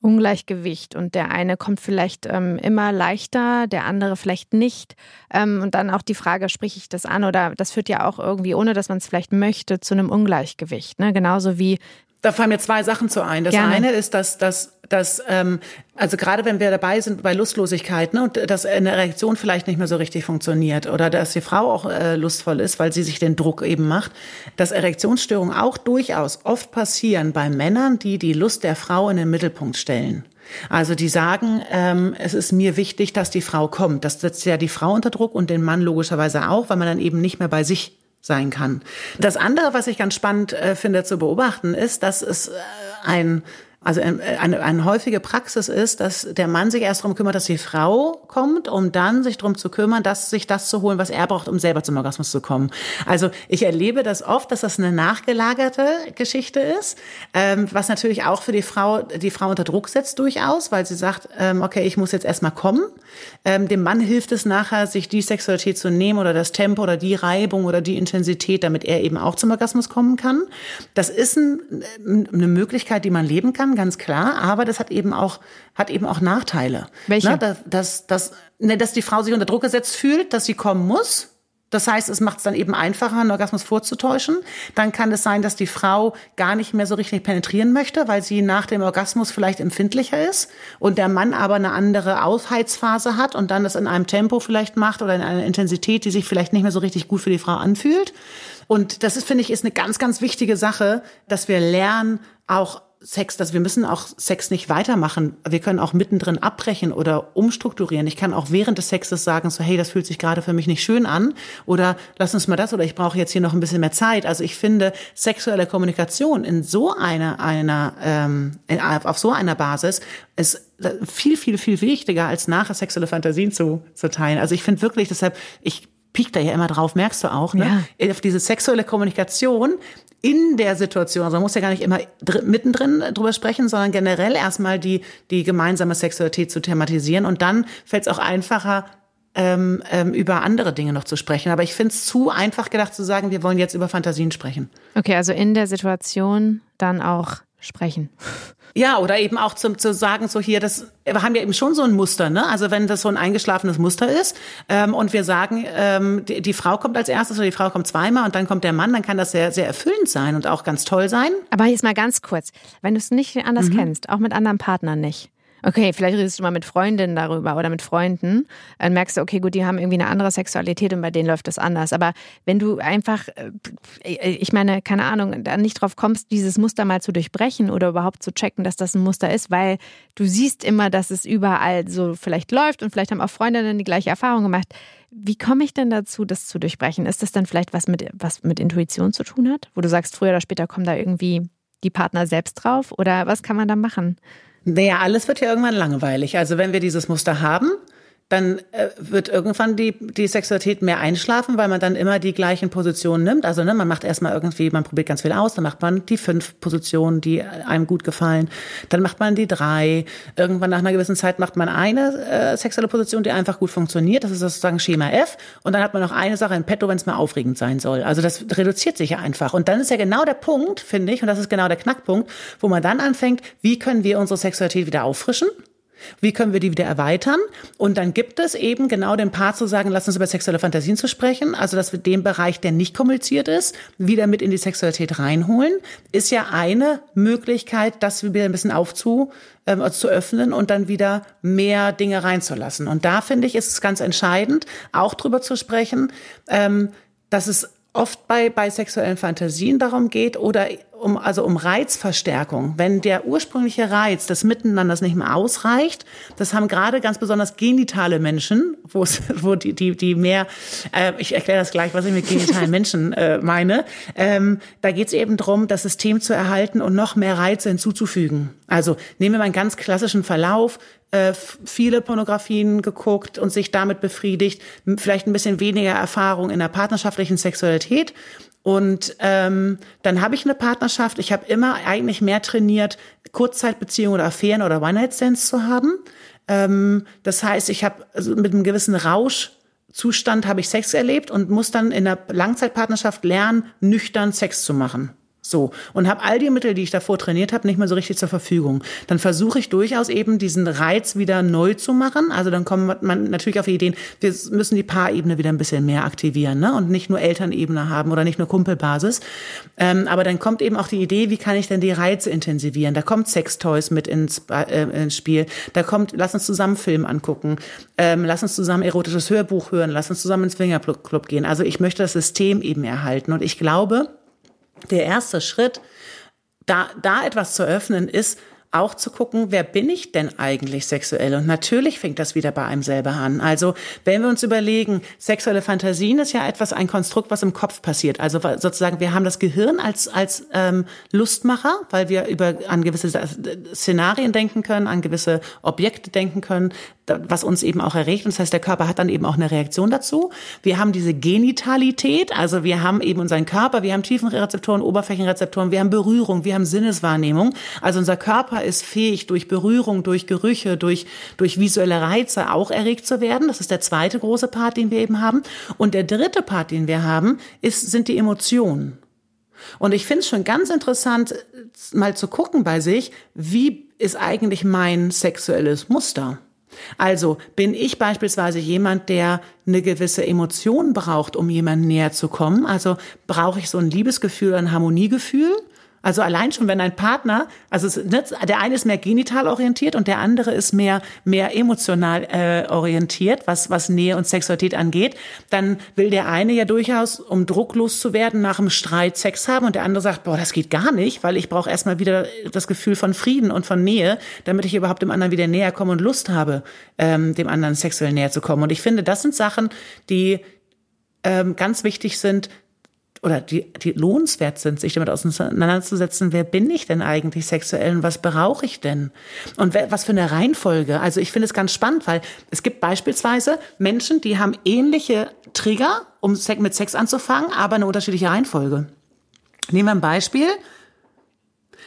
Speaker 2: Ungleichgewicht und der eine kommt vielleicht ähm, immer leichter, der andere vielleicht nicht. Ähm, und dann auch die Frage, spreche ich das an oder das führt ja auch irgendwie, ohne dass man es vielleicht möchte, zu einem Ungleichgewicht. Ne? Genauso wie
Speaker 1: da fallen mir zwei Sachen zu ein. Das Gerne. eine ist, dass, dass, dass ähm, also gerade wenn wir dabei sind bei Lustlosigkeit ne, und dass eine Erektion vielleicht nicht mehr so richtig funktioniert oder dass die Frau auch äh, lustvoll ist, weil sie sich den Druck eben macht, dass Erektionsstörungen auch durchaus oft passieren bei Männern, die die Lust der Frau in den Mittelpunkt stellen. Also die sagen, ähm, es ist mir wichtig, dass die Frau kommt. Das setzt ja die Frau unter Druck und den Mann logischerweise auch, weil man dann eben nicht mehr bei sich sein kann. Das andere, was ich ganz spannend äh, finde zu beobachten, ist, dass es äh, ein also ähm, eine, eine häufige Praxis ist, dass der Mann sich erst darum kümmert, dass die Frau kommt, um dann sich darum zu kümmern, dass sich das zu holen, was er braucht, um selber zum Orgasmus zu kommen. Also ich erlebe das oft, dass das eine nachgelagerte Geschichte ist, ähm, was natürlich auch für die Frau die Frau unter Druck setzt durchaus, weil sie sagt, ähm, okay, ich muss jetzt erstmal kommen. Ähm, dem Mann hilft es nachher, sich die Sexualität zu nehmen oder das Tempo oder die Reibung oder die Intensität, damit er eben auch zum Orgasmus kommen kann. Das ist ein, eine Möglichkeit, die man leben kann, ganz klar, aber das hat eben auch, hat eben auch Nachteile.
Speaker 2: Welche?
Speaker 1: Ne, dass, dass, dass, ne, dass die Frau sich unter Druck gesetzt fühlt, dass sie kommen muss. Das heißt, es macht es dann eben einfacher, einen Orgasmus vorzutäuschen. Dann kann es sein, dass die Frau gar nicht mehr so richtig penetrieren möchte, weil sie nach dem Orgasmus vielleicht empfindlicher ist und der Mann aber eine andere Aufheizphase hat und dann das in einem Tempo vielleicht macht oder in einer Intensität, die sich vielleicht nicht mehr so richtig gut für die Frau anfühlt. Und das ist, finde ich, ist eine ganz, ganz wichtige Sache, dass wir lernen, auch Sex, dass wir müssen auch Sex nicht weitermachen. Wir können auch mittendrin abbrechen oder umstrukturieren. Ich kann auch während des Sexes sagen, so hey, das fühlt sich gerade für mich nicht schön an oder lass uns mal das oder ich brauche jetzt hier noch ein bisschen mehr Zeit. Also ich finde sexuelle Kommunikation in so einer einer ähm, auf so einer Basis ist viel viel viel wichtiger als nachher sexuelle Fantasien zu zu teilen. Also ich finde wirklich, deshalb ich piekt da ja immer drauf, merkst du auch, ne? Ja. Auf diese sexuelle Kommunikation in der Situation, also man muss ja gar nicht immer mittendrin drüber sprechen, sondern generell erstmal die, die gemeinsame Sexualität zu thematisieren und dann fällt es auch einfacher, ähm, ähm, über andere Dinge noch zu sprechen. Aber ich finde es zu einfach gedacht zu sagen, wir wollen jetzt über Fantasien sprechen.
Speaker 2: Okay, also in der Situation dann auch sprechen.
Speaker 1: Ja, oder eben auch zum, zu sagen, so hier, das, wir haben ja eben schon so ein Muster, ne? Also wenn das so ein eingeschlafenes Muster ist ähm, und wir sagen, ähm, die, die Frau kommt als erstes oder die Frau kommt zweimal und dann kommt der Mann, dann kann das sehr, sehr erfüllend sein und auch ganz toll sein.
Speaker 2: Aber jetzt mal ganz kurz, wenn du es nicht anders mhm. kennst, auch mit anderen Partnern nicht, Okay, vielleicht redest du mal mit Freundinnen darüber oder mit Freunden. Dann merkst du, okay, gut, die haben irgendwie eine andere Sexualität und bei denen läuft das anders. Aber wenn du einfach, äh, ich meine, keine Ahnung, da nicht drauf kommst, dieses Muster mal zu durchbrechen oder überhaupt zu checken, dass das ein Muster ist, weil du siehst immer, dass es überall so vielleicht läuft und vielleicht haben auch Freundinnen die gleiche Erfahrung gemacht. Wie komme ich denn dazu, das zu durchbrechen? Ist das dann vielleicht was mit, was mit Intuition zu tun hat? Wo du sagst, früher oder später kommen da irgendwie die Partner selbst drauf? Oder was kann man da machen?
Speaker 1: Naja, alles wird ja irgendwann langweilig. Also wenn wir dieses Muster haben, dann äh, wird irgendwann die, die Sexualität mehr einschlafen, weil man dann immer die gleichen Positionen nimmt. Also ne, man macht erstmal irgendwie, man probiert ganz viel aus, dann macht man die fünf Positionen, die einem gut gefallen. Dann macht man die drei. Irgendwann nach einer gewissen Zeit macht man eine äh, sexuelle Position, die einfach gut funktioniert. Das ist sozusagen Schema F. Und dann hat man noch eine Sache in petto, wenn es mal aufregend sein soll. Also das reduziert sich ja einfach. Und dann ist ja genau der Punkt, finde ich, und das ist genau der Knackpunkt, wo man dann anfängt, wie können wir unsere Sexualität wieder auffrischen? Wie können wir die wieder erweitern? Und dann gibt es eben genau den Part zu sagen, lass uns über sexuelle Fantasien zu sprechen. Also, dass wir den Bereich, der nicht kommuniziert ist, wieder mit in die Sexualität reinholen, ist ja eine Möglichkeit, das wieder ein bisschen aufzu, äh, zu öffnen und dann wieder mehr Dinge reinzulassen. Und da finde ich, ist es ganz entscheidend, auch drüber zu sprechen, ähm, dass es oft bei, bei sexuellen Fantasien darum geht oder um, also um Reizverstärkung. Wenn der ursprüngliche Reiz des Miteinanders nicht mehr ausreicht, das haben gerade ganz besonders genitale Menschen, wo es, wo die, die, die mehr, äh, ich erkläre das gleich, was ich mit genitalen Menschen äh, meine, ähm, da geht es eben darum, das System zu erhalten und noch mehr Reize hinzuzufügen. Also nehmen wir mal einen ganz klassischen Verlauf, äh, viele Pornografien geguckt und sich damit befriedigt, vielleicht ein bisschen weniger Erfahrung in der partnerschaftlichen Sexualität und ähm, dann habe ich eine Partnerschaft. Ich habe immer eigentlich mehr trainiert, Kurzzeitbeziehungen oder Affären oder One-Night-Stands zu haben. Ähm, das heißt, ich habe also mit einem gewissen Rauschzustand habe ich Sex erlebt und muss dann in der Langzeitpartnerschaft lernen, nüchtern Sex zu machen. So. Und habe all die Mittel, die ich davor trainiert habe, nicht mehr so richtig zur Verfügung. Dann versuche ich durchaus eben diesen Reiz wieder neu zu machen. Also dann kommt man natürlich auf Ideen, wir müssen die Paarebene wieder ein bisschen mehr aktivieren ne? und nicht nur Elternebene haben oder nicht nur Kumpelbasis. Ähm, aber dann kommt eben auch die Idee, wie kann ich denn die Reize intensivieren? Da kommt Sextoys mit ins, äh, ins Spiel. Da kommt, lass uns zusammen Film angucken. Ähm, lass uns zusammen erotisches Hörbuch hören. Lass uns zusammen ins Fingerclub gehen. Also ich möchte das System eben erhalten. Und ich glaube, der erste Schritt, da, da etwas zu öffnen, ist, auch zu gucken, wer bin ich denn eigentlich sexuell? Und natürlich fängt das wieder bei einem selber an. Also wenn wir uns überlegen, sexuelle Fantasien ist ja etwas, ein Konstrukt, was im Kopf passiert. Also sozusagen, wir haben das Gehirn als, als ähm, Lustmacher, weil wir über an gewisse Szenarien denken können, an gewisse Objekte denken können, was uns eben auch erregt. Und das heißt, der Körper hat dann eben auch eine Reaktion dazu. Wir haben diese Genitalität, also wir haben eben unseren Körper, wir haben Tiefenrezeptoren, Oberflächenrezeptoren, wir haben Berührung, wir haben Sinneswahrnehmung. Also unser Körper ist fähig, durch Berührung, durch Gerüche, durch, durch visuelle Reize auch erregt zu werden. Das ist der zweite große Part, den wir eben haben. Und der dritte Part, den wir haben, ist, sind die Emotionen. Und ich finde es schon ganz interessant, mal zu gucken bei sich, wie ist eigentlich mein sexuelles Muster? Also bin ich beispielsweise jemand, der eine gewisse Emotion braucht, um jemandem näher zu kommen? Also brauche ich so ein Liebesgefühl, ein Harmoniegefühl? Also allein schon, wenn ein Partner, also ne, der eine ist mehr genital orientiert und der andere ist mehr mehr emotional äh, orientiert, was was Nähe und Sexualität angeht, dann will der eine ja durchaus, um drucklos zu werden, nach dem Streit Sex haben und der andere sagt, boah, das geht gar nicht, weil ich brauche erstmal wieder das Gefühl von Frieden und von Nähe, damit ich überhaupt dem anderen wieder näher komme und Lust habe, ähm, dem anderen sexuell näher zu kommen. Und ich finde, das sind Sachen, die ähm, ganz wichtig sind, oder die, die lohnenswert sind, sich damit auseinanderzusetzen, wer bin ich denn eigentlich sexuell und was brauche ich denn? Und was für eine Reihenfolge? Also ich finde es ganz spannend, weil es gibt beispielsweise Menschen, die haben ähnliche Trigger, um mit Sex anzufangen, aber eine unterschiedliche Reihenfolge. Nehmen wir ein Beispiel.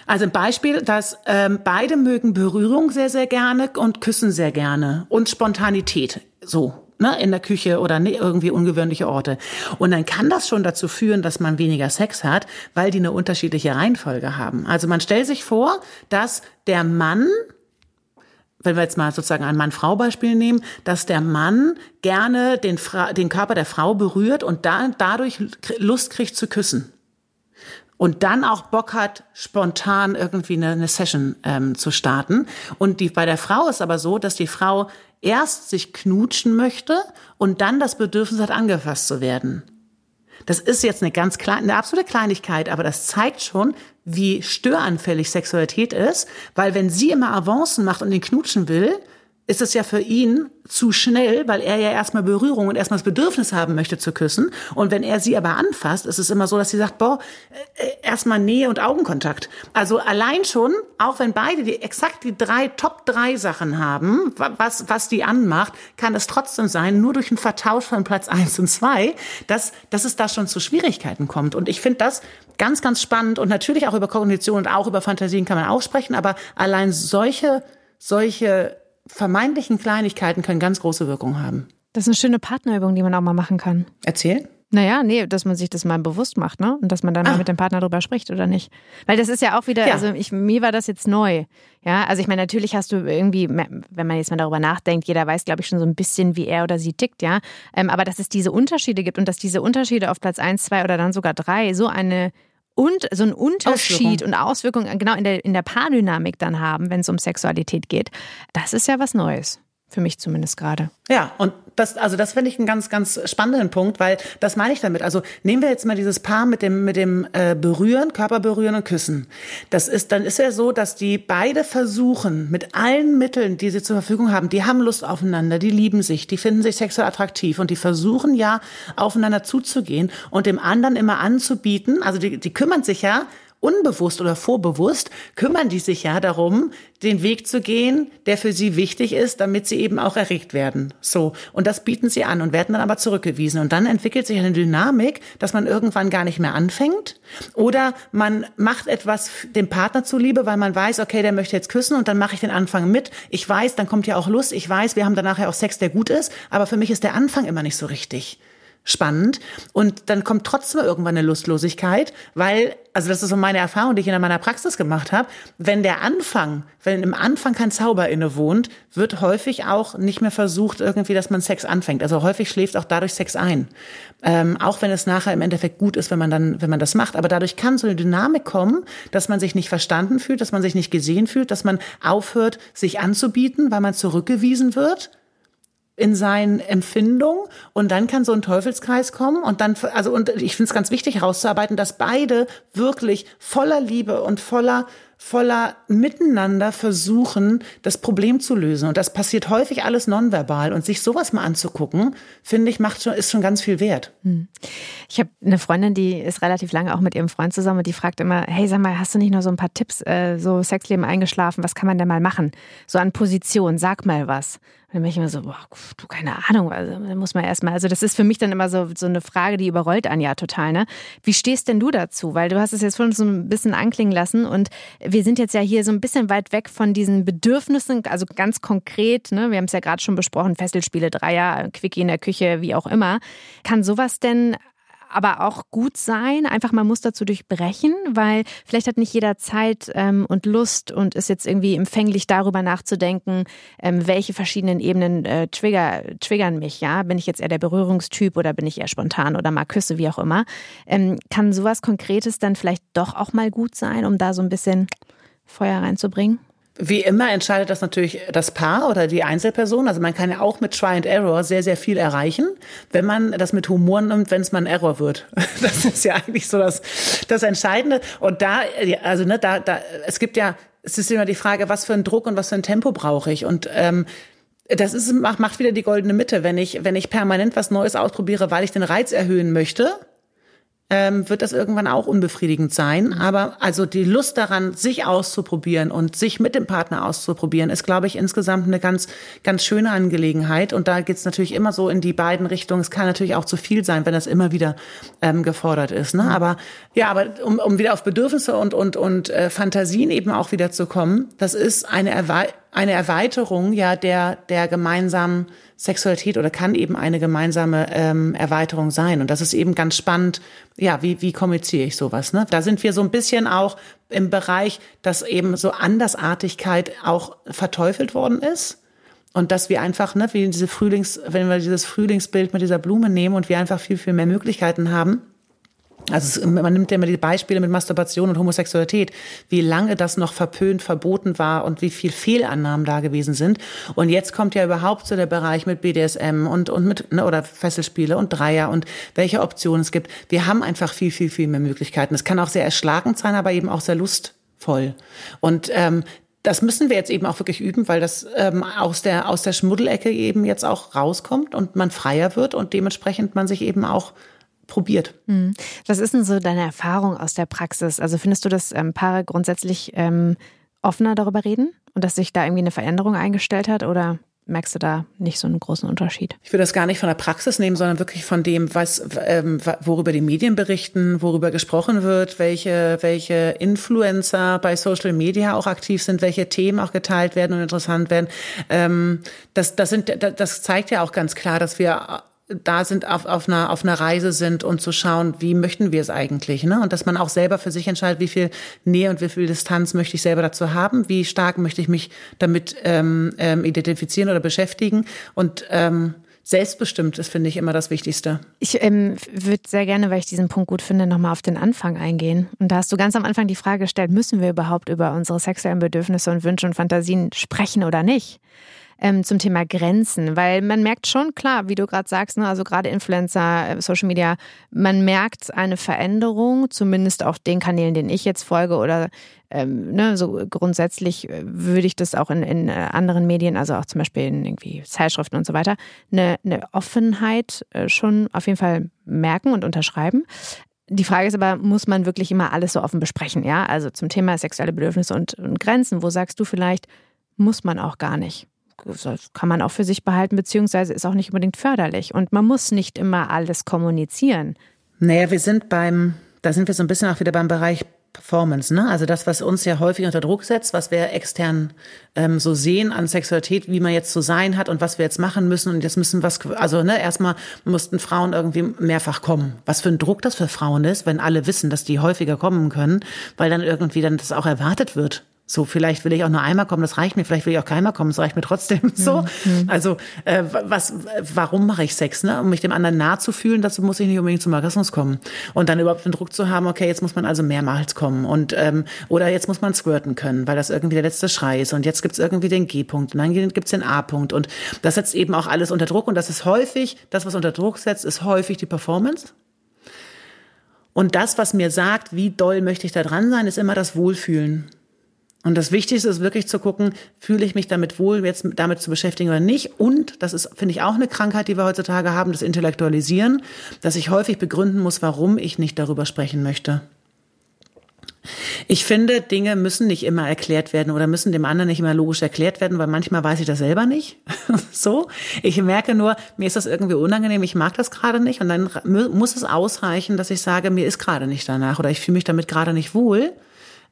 Speaker 1: Also ein Beispiel, dass ähm, beide mögen Berührung sehr, sehr gerne und küssen sehr gerne und Spontanität. So, ne, in der Küche oder ne, irgendwie ungewöhnliche Orte. Und dann kann das schon dazu führen, dass man weniger Sex hat, weil die eine unterschiedliche Reihenfolge haben. Also man stellt sich vor, dass der Mann wenn wir jetzt mal sozusagen ein Mann-Frau-Beispiel nehmen, dass der Mann gerne den, Fra den Körper der Frau berührt und da, dadurch Lust kriegt zu küssen. Und dann auch Bock hat, spontan irgendwie eine, eine Session ähm, zu starten. Und die, bei der Frau ist aber so, dass die Frau erst sich knutschen möchte und dann das Bedürfnis hat, angefasst zu werden. Das ist jetzt eine ganz kleine, eine absolute Kleinigkeit, aber das zeigt schon, wie störanfällig Sexualität ist, weil wenn sie immer Avancen macht und den knutschen will, ist es ja für ihn zu schnell, weil er ja erstmal Berührung und erstmal das Bedürfnis haben möchte zu küssen. Und wenn er sie aber anfasst, ist es immer so, dass sie sagt, boah, äh, erstmal Nähe und Augenkontakt. Also allein schon, auch wenn beide die exakt die drei Top drei Sachen haben, was, was die anmacht, kann es trotzdem sein, nur durch einen Vertausch von Platz eins und zwei, dass, dass es da schon zu Schwierigkeiten kommt. Und ich finde das ganz, ganz spannend. Und natürlich auch über Kognition und auch über Fantasien kann man auch sprechen, aber allein solche, solche vermeintlichen Kleinigkeiten können ganz große Wirkung haben.
Speaker 2: Das ist eine schöne Partnerübung, die man auch mal machen kann.
Speaker 1: Erzähl.
Speaker 2: Naja, nee, dass man sich das mal bewusst macht, ne? Und dass man dann ah. mal mit dem Partner drüber spricht oder nicht. Weil das ist ja auch wieder, ja. also ich, mir war das jetzt neu. Ja, also ich meine, natürlich hast du irgendwie, wenn man jetzt mal darüber nachdenkt, jeder weiß, glaube ich, schon so ein bisschen, wie er oder sie tickt, ja. Ähm, aber dass es diese Unterschiede gibt und dass diese Unterschiede auf Platz eins, zwei oder dann sogar drei so eine und so ein Unterschied und Auswirkungen genau in der, in der Paardynamik dann haben, wenn es um Sexualität geht, das ist ja was Neues. Für mich zumindest gerade.
Speaker 1: Ja, und das, also das finde ich einen ganz, ganz spannenden Punkt, weil das meine ich damit. Also nehmen wir jetzt mal dieses Paar mit dem, mit dem äh, Berühren, Körperberühren und Küssen. Das ist, dann ist ja so, dass die beide versuchen, mit allen Mitteln, die sie zur Verfügung haben, die haben Lust aufeinander, die lieben sich, die finden sich sexuell attraktiv und die versuchen ja, aufeinander zuzugehen und dem anderen immer anzubieten. Also die, die kümmern sich ja unbewusst oder vorbewusst kümmern die sich ja darum, den Weg zu gehen, der für sie wichtig ist, damit sie eben auch erregt werden. So. Und das bieten sie an und werden dann aber zurückgewiesen. Und dann entwickelt sich eine Dynamik, dass man irgendwann gar nicht mehr anfängt. Oder man macht etwas dem Partner zuliebe, weil man weiß, okay, der möchte jetzt küssen und dann mache ich den Anfang mit. Ich weiß, dann kommt ja auch Lust. Ich weiß, wir haben danach ja auch Sex, der gut ist. Aber für mich ist der Anfang immer nicht so richtig spannend. Und dann kommt trotzdem irgendwann eine Lustlosigkeit, weil, also das ist so meine Erfahrung, die ich in meiner Praxis gemacht habe, wenn der Anfang, wenn im Anfang kein Zauber inne wohnt, wird häufig auch nicht mehr versucht, irgendwie, dass man Sex anfängt. Also häufig schläft auch dadurch Sex ein. Ähm, auch wenn es nachher im Endeffekt gut ist, wenn man dann, wenn man das macht. Aber dadurch kann so eine Dynamik kommen, dass man sich nicht verstanden fühlt, dass man sich nicht gesehen fühlt, dass man aufhört, sich anzubieten, weil man zurückgewiesen wird in seinen Empfindungen und dann kann so ein Teufelskreis kommen und dann, also und ich finde es ganz wichtig herauszuarbeiten, dass beide wirklich voller Liebe und voller voller Miteinander versuchen, das Problem zu lösen. Und das passiert häufig alles nonverbal. Und sich sowas mal anzugucken, finde ich, macht schon, ist schon ganz viel wert. Hm.
Speaker 2: Ich habe eine Freundin, die ist relativ lange auch mit ihrem Freund zusammen und die fragt immer, hey, sag mal, hast du nicht noch so ein paar Tipps, äh, so Sexleben eingeschlafen, was kann man denn mal machen? So an Position, sag mal was. Dann bin ich immer so, boah, du, keine Ahnung, also muss man erstmal, also das ist für mich dann immer so, so eine Frage, die überrollt Anja total, ne? Wie stehst denn du dazu? Weil du hast es jetzt vorhin so ein bisschen anklingen lassen und wir sind jetzt ja hier so ein bisschen weit weg von diesen Bedürfnissen, also ganz konkret, ne? Wir haben es ja gerade schon besprochen, Fesselspiele, Dreier, Quickie in der Küche, wie auch immer. Kann sowas denn aber auch gut sein, einfach mal Muster zu durchbrechen, weil vielleicht hat nicht jeder Zeit ähm, und Lust und ist jetzt irgendwie empfänglich darüber nachzudenken, ähm, welche verschiedenen Ebenen äh, trigger, triggern mich, ja? Bin ich jetzt eher der Berührungstyp oder bin ich eher spontan oder mal Küsse, wie auch immer. Ähm, kann sowas Konkretes dann vielleicht doch auch mal gut sein, um da so ein bisschen Feuer reinzubringen?
Speaker 1: Wie immer entscheidet das natürlich das Paar oder die Einzelperson. Also man kann ja auch mit Try and Error sehr, sehr viel erreichen, wenn man das mit Humor nimmt, wenn es mal ein Error wird. Das ist ja eigentlich so das, das Entscheidende. Und da, also ne, da, da, es gibt ja, es ist immer die Frage, was für einen Druck und was für ein Tempo brauche ich. Und ähm, das ist, macht wieder die goldene Mitte. Wenn ich, wenn ich permanent was Neues ausprobiere, weil ich den Reiz erhöhen möchte, ähm, wird das irgendwann auch unbefriedigend sein. Aber also die Lust daran, sich auszuprobieren und sich mit dem Partner auszuprobieren, ist, glaube ich, insgesamt eine ganz, ganz schöne Angelegenheit. Und da geht's natürlich immer so in die beiden Richtungen. Es kann natürlich auch zu viel sein, wenn das immer wieder ähm, gefordert ist. Ne? Aber ja, aber um, um wieder auf Bedürfnisse und, und, und äh, Fantasien eben auch wieder zu kommen, das ist eine Erwe eine Erweiterung ja der, der gemeinsamen Sexualität oder kann eben eine gemeinsame ähm, Erweiterung sein. Und das ist eben ganz spannend. Ja, wie, wie kommuniziere ich sowas? Ne? Da sind wir so ein bisschen auch im Bereich, dass eben so Andersartigkeit auch verteufelt worden ist. Und dass wir einfach, ne, wie diese Frühlings, wenn wir dieses Frühlingsbild mit dieser Blume nehmen und wir einfach viel, viel mehr Möglichkeiten haben, also man nimmt ja immer die Beispiele mit Masturbation und Homosexualität, wie lange das noch verpönt, verboten war und wie viel Fehlannahmen da gewesen sind. Und jetzt kommt ja überhaupt so der Bereich mit BDSM und, und mit, ne, oder Fesselspiele und Dreier und welche Optionen es gibt. Wir haben einfach viel, viel, viel mehr Möglichkeiten. Es kann auch sehr erschlagend sein, aber eben auch sehr lustvoll. Und ähm, das müssen wir jetzt eben auch wirklich üben, weil das ähm, aus der aus der Schmuddelecke eben jetzt auch rauskommt und man freier wird und dementsprechend man sich eben auch probiert.
Speaker 2: Hm. Was ist denn so deine Erfahrung aus der Praxis? Also findest du, dass ähm, Paare grundsätzlich ähm, offener darüber reden und dass sich da irgendwie eine Veränderung eingestellt hat oder merkst du da nicht so einen großen Unterschied?
Speaker 1: Ich will das gar nicht von der Praxis nehmen, sondern wirklich von dem, was, ähm, worüber die Medien berichten, worüber gesprochen wird, welche, welche Influencer bei Social Media auch aktiv sind, welche Themen auch geteilt werden und interessant werden. Ähm, das, das sind, das zeigt ja auch ganz klar, dass wir da sind, auf, auf, einer, auf einer Reise sind und zu schauen, wie möchten wir es eigentlich. Ne? Und dass man auch selber für sich entscheidet, wie viel Nähe und wie viel Distanz möchte ich selber dazu haben, wie stark möchte ich mich damit ähm, ähm, identifizieren oder beschäftigen. Und ähm, selbstbestimmt ist, finde ich, immer das Wichtigste.
Speaker 2: Ich ähm, würde sehr gerne, weil ich diesen Punkt gut finde, nochmal auf den Anfang eingehen. Und da hast du ganz am Anfang die Frage gestellt, müssen wir überhaupt über unsere sexuellen Bedürfnisse und Wünsche und Fantasien sprechen oder nicht? Ähm, zum Thema Grenzen, weil man merkt schon klar, wie du gerade sagst, ne, also gerade Influencer, äh, Social Media, man merkt eine Veränderung, zumindest auf den Kanälen, denen ich jetzt folge oder ähm, ne, so grundsätzlich äh, würde ich das auch in, in äh, anderen Medien, also auch zum Beispiel in irgendwie Zeitschriften und so weiter, eine, eine Offenheit schon auf jeden Fall merken und unterschreiben. Die Frage ist aber, muss man wirklich immer alles so offen besprechen? Ja, also zum Thema sexuelle Bedürfnisse und, und Grenzen. Wo sagst du vielleicht, muss man auch gar nicht? Kann man auch für sich behalten, beziehungsweise ist auch nicht unbedingt förderlich. Und man muss nicht immer alles kommunizieren.
Speaker 1: Naja, wir sind beim, da sind wir so ein bisschen auch wieder beim Bereich Performance, ne? Also das, was uns ja häufig unter Druck setzt, was wir extern ähm, so sehen an Sexualität, wie man jetzt zu sein hat und was wir jetzt machen müssen und jetzt müssen was, also ne, erstmal mussten Frauen irgendwie mehrfach kommen. Was für ein Druck das für Frauen ist, wenn alle wissen, dass die häufiger kommen können, weil dann irgendwie dann das auch erwartet wird. So, vielleicht will ich auch nur einmal kommen, das reicht mir. Vielleicht will ich auch keinmal kommen, das reicht mir trotzdem. So, mhm. also äh, was, warum mache ich Sex? Ne? Um mich dem anderen nahe zu fühlen, dazu muss ich nicht unbedingt zum Orgasmus kommen. Und dann überhaupt den Druck zu haben, okay, jetzt muss man also mehrmals kommen und ähm, oder jetzt muss man squirten können, weil das irgendwie der letzte Schrei ist. Und jetzt gibt's irgendwie den G-Punkt und dann gibt's den A-Punkt. Und das setzt eben auch alles unter Druck. Und das ist häufig, das, was unter Druck setzt, ist häufig die Performance. Und das, was mir sagt, wie doll möchte ich da dran sein, ist immer das Wohlfühlen. Und das Wichtigste ist wirklich zu gucken, fühle ich mich damit wohl, jetzt damit zu beschäftigen oder nicht. Und das ist, finde ich, auch eine Krankheit, die wir heutzutage haben, das Intellektualisieren, dass ich häufig begründen muss, warum ich nicht darüber sprechen möchte. Ich finde, Dinge müssen nicht immer erklärt werden oder müssen dem anderen nicht immer logisch erklärt werden, weil manchmal weiß ich das selber nicht. so. Ich merke nur, mir ist das irgendwie unangenehm, ich mag das gerade nicht und dann muss es ausreichen, dass ich sage, mir ist gerade nicht danach oder ich fühle mich damit gerade nicht wohl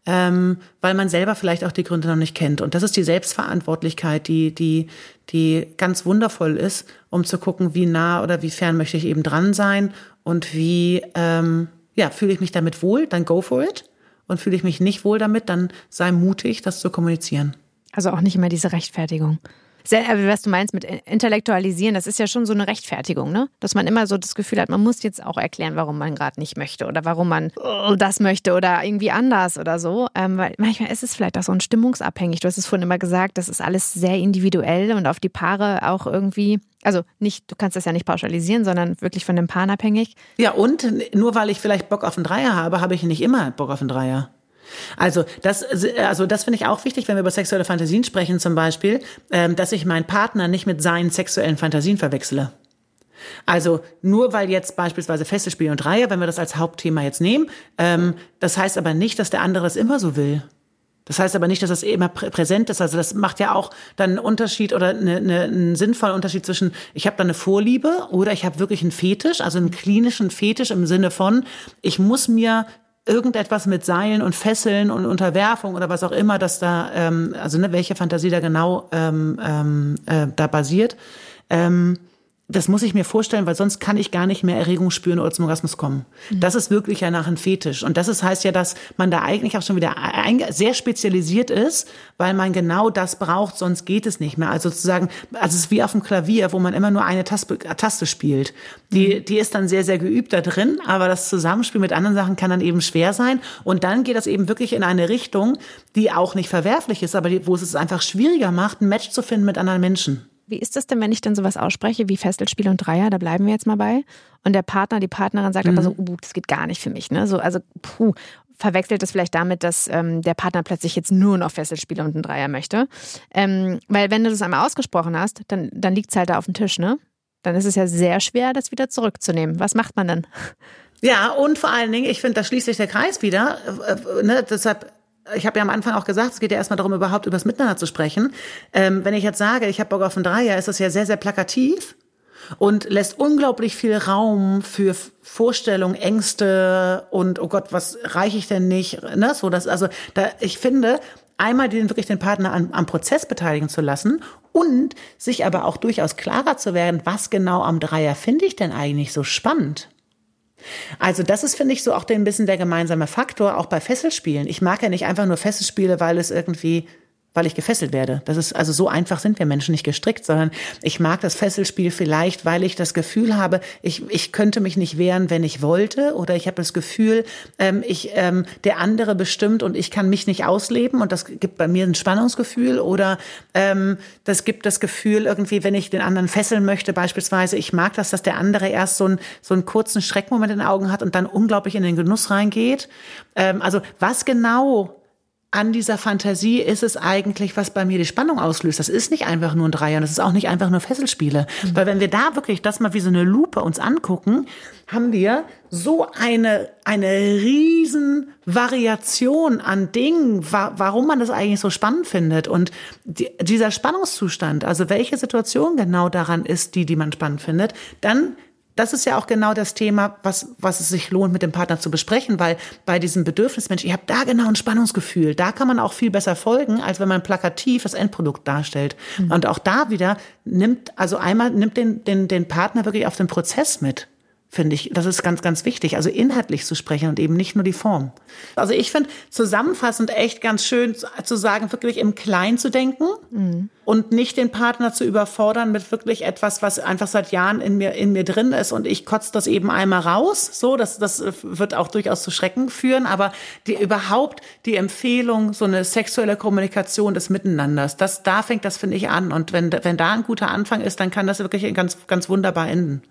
Speaker 1: ähm, weil man selber vielleicht auch die Gründe noch nicht kennt. Und das ist die Selbstverantwortlichkeit, die, die, die ganz wundervoll ist, um zu gucken, wie nah oder wie fern möchte ich eben dran sein und wie, ähm, ja, fühle ich mich damit wohl, dann go for it. Und fühle ich mich nicht wohl damit, dann sei mutig, das zu kommunizieren.
Speaker 2: Also auch nicht immer diese Rechtfertigung. Sehr, was du meinst mit intellektualisieren, das ist ja schon so eine Rechtfertigung, ne? Dass man immer so das Gefühl hat, man muss jetzt auch erklären, warum man gerade nicht möchte oder warum man oh, das möchte oder irgendwie anders oder so. Ähm, weil manchmal ist es vielleicht auch so ein stimmungsabhängig. Du hast es vorhin immer gesagt, das ist alles sehr individuell und auf die Paare auch irgendwie also nicht, du kannst das ja nicht pauschalisieren, sondern wirklich von dem Paar abhängig.
Speaker 1: Ja, und nur weil ich vielleicht Bock auf einen Dreier habe, habe ich nicht immer Bock auf einen Dreier. Also das, also das finde ich auch wichtig, wenn wir über sexuelle Fantasien sprechen zum Beispiel, ähm, dass ich meinen Partner nicht mit seinen sexuellen Fantasien verwechsle. Also nur weil jetzt beispielsweise Feste Spiele und Dreier, wenn wir das als Hauptthema jetzt nehmen, ähm, das heißt aber nicht, dass der andere es immer so will. Das heißt aber nicht, dass das immer präsent ist. Also das macht ja auch dann einen Unterschied oder eine, eine, einen sinnvollen Unterschied zwischen, ich habe da eine Vorliebe oder ich habe wirklich einen Fetisch, also einen klinischen Fetisch im Sinne von, ich muss mir irgendetwas mit Seilen und Fesseln und Unterwerfung oder was auch immer, dass da, ähm, also ne, welche Fantasie da genau ähm, ähm, äh, da basiert. Ähm, das muss ich mir vorstellen, weil sonst kann ich gar nicht mehr Erregung spüren oder zum Orgasmus kommen. Mhm. Das ist wirklich ja nach einem Fetisch. Und das ist, heißt ja, dass man da eigentlich auch schon wieder sehr spezialisiert ist, weil man genau das braucht, sonst geht es nicht mehr. Also sozusagen, also es ist wie auf dem Klavier, wo man immer nur eine Taste, Taste spielt. Die, mhm. die ist dann sehr, sehr geübt da drin, aber das Zusammenspiel mit anderen Sachen kann dann eben schwer sein. Und dann geht das eben wirklich in eine Richtung, die auch nicht verwerflich ist, aber die, wo es es einfach schwieriger macht, ein Match zu finden mit anderen Menschen.
Speaker 2: Wie ist das denn, wenn ich dann sowas ausspreche wie Fesselspiel und Dreier? Da bleiben wir jetzt mal bei. Und der Partner, die Partnerin sagt mhm. aber so, uh, das geht gar nicht für mich. Ne? So, also, puh, verwechselt das vielleicht damit, dass ähm, der Partner plötzlich jetzt nur noch Fesselspiele und einen Dreier möchte. Ähm, weil wenn du das einmal ausgesprochen hast, dann, dann liegt es halt da auf dem Tisch, ne? Dann ist es ja sehr schwer, das wieder zurückzunehmen. Was macht man dann?
Speaker 1: Ja, und vor allen Dingen, ich finde, da schließt sich der Kreis wieder. Äh, äh ne? Deshalb ich habe ja am Anfang auch gesagt, es geht ja erstmal darum, überhaupt über das Miteinander zu sprechen. Ähm, wenn ich jetzt sage, ich habe Bock auf ein Dreier, ist das ja sehr, sehr plakativ und lässt unglaublich viel Raum für Vorstellungen, Ängste und oh Gott, was reiche ich denn nicht? Ne? So, das, also da, ich finde, einmal den wirklich den Partner an, am Prozess beteiligen zu lassen und sich aber auch durchaus klarer zu werden, was genau am Dreier finde ich denn eigentlich so spannend? Also das ist, finde ich, so auch ein bisschen der gemeinsame Faktor, auch bei Fesselspielen. Ich mag ja nicht einfach nur Fesselspiele, weil es irgendwie weil ich gefesselt werde. Das ist also so einfach sind wir Menschen nicht gestrickt, sondern ich mag das Fesselspiel vielleicht, weil ich das Gefühl habe, ich, ich könnte mich nicht wehren, wenn ich wollte, oder ich habe das Gefühl, ähm, ich ähm, der andere bestimmt und ich kann mich nicht ausleben und das gibt bei mir ein Spannungsgefühl oder ähm, das gibt das Gefühl irgendwie, wenn ich den anderen fesseln möchte, beispielsweise, ich mag das, dass der andere erst so, ein, so einen kurzen Schreckmoment in den Augen hat und dann unglaublich in den Genuss reingeht. Ähm, also was genau an dieser Fantasie ist es eigentlich, was bei mir die Spannung auslöst. Das ist nicht einfach nur ein Dreier, das ist auch nicht einfach nur Fesselspiele. Mhm. Weil wenn wir da wirklich das mal wie so eine Lupe uns angucken, haben wir so eine, eine riesen Variation an Dingen, wa warum man das eigentlich so spannend findet. Und die, dieser Spannungszustand, also welche Situation genau daran ist, die, die man spannend findet, dann das ist ja auch genau das Thema, was, was es sich lohnt, mit dem Partner zu besprechen, weil bei diesem Bedürfnismensch, ich habe da genau ein Spannungsgefühl. Da kann man auch viel besser folgen, als wenn man plakativ das Endprodukt darstellt. Mhm. Und auch da wieder nimmt, also einmal nimmt den, den, den Partner wirklich auf den Prozess mit finde ich. Das ist ganz, ganz wichtig. Also inhaltlich zu sprechen und eben nicht nur die Form. Also ich finde zusammenfassend echt ganz schön zu sagen, wirklich im Kleinen zu denken mhm. und nicht den Partner zu überfordern mit wirklich etwas, was einfach seit Jahren in mir, in mir drin ist und ich kotze das eben einmal raus. So, das, das wird auch durchaus zu Schrecken führen, aber die überhaupt die Empfehlung, so eine sexuelle Kommunikation des Miteinanders, das, da fängt das, finde ich, an. Und wenn, wenn da ein guter Anfang ist, dann kann das wirklich ganz, ganz wunderbar enden.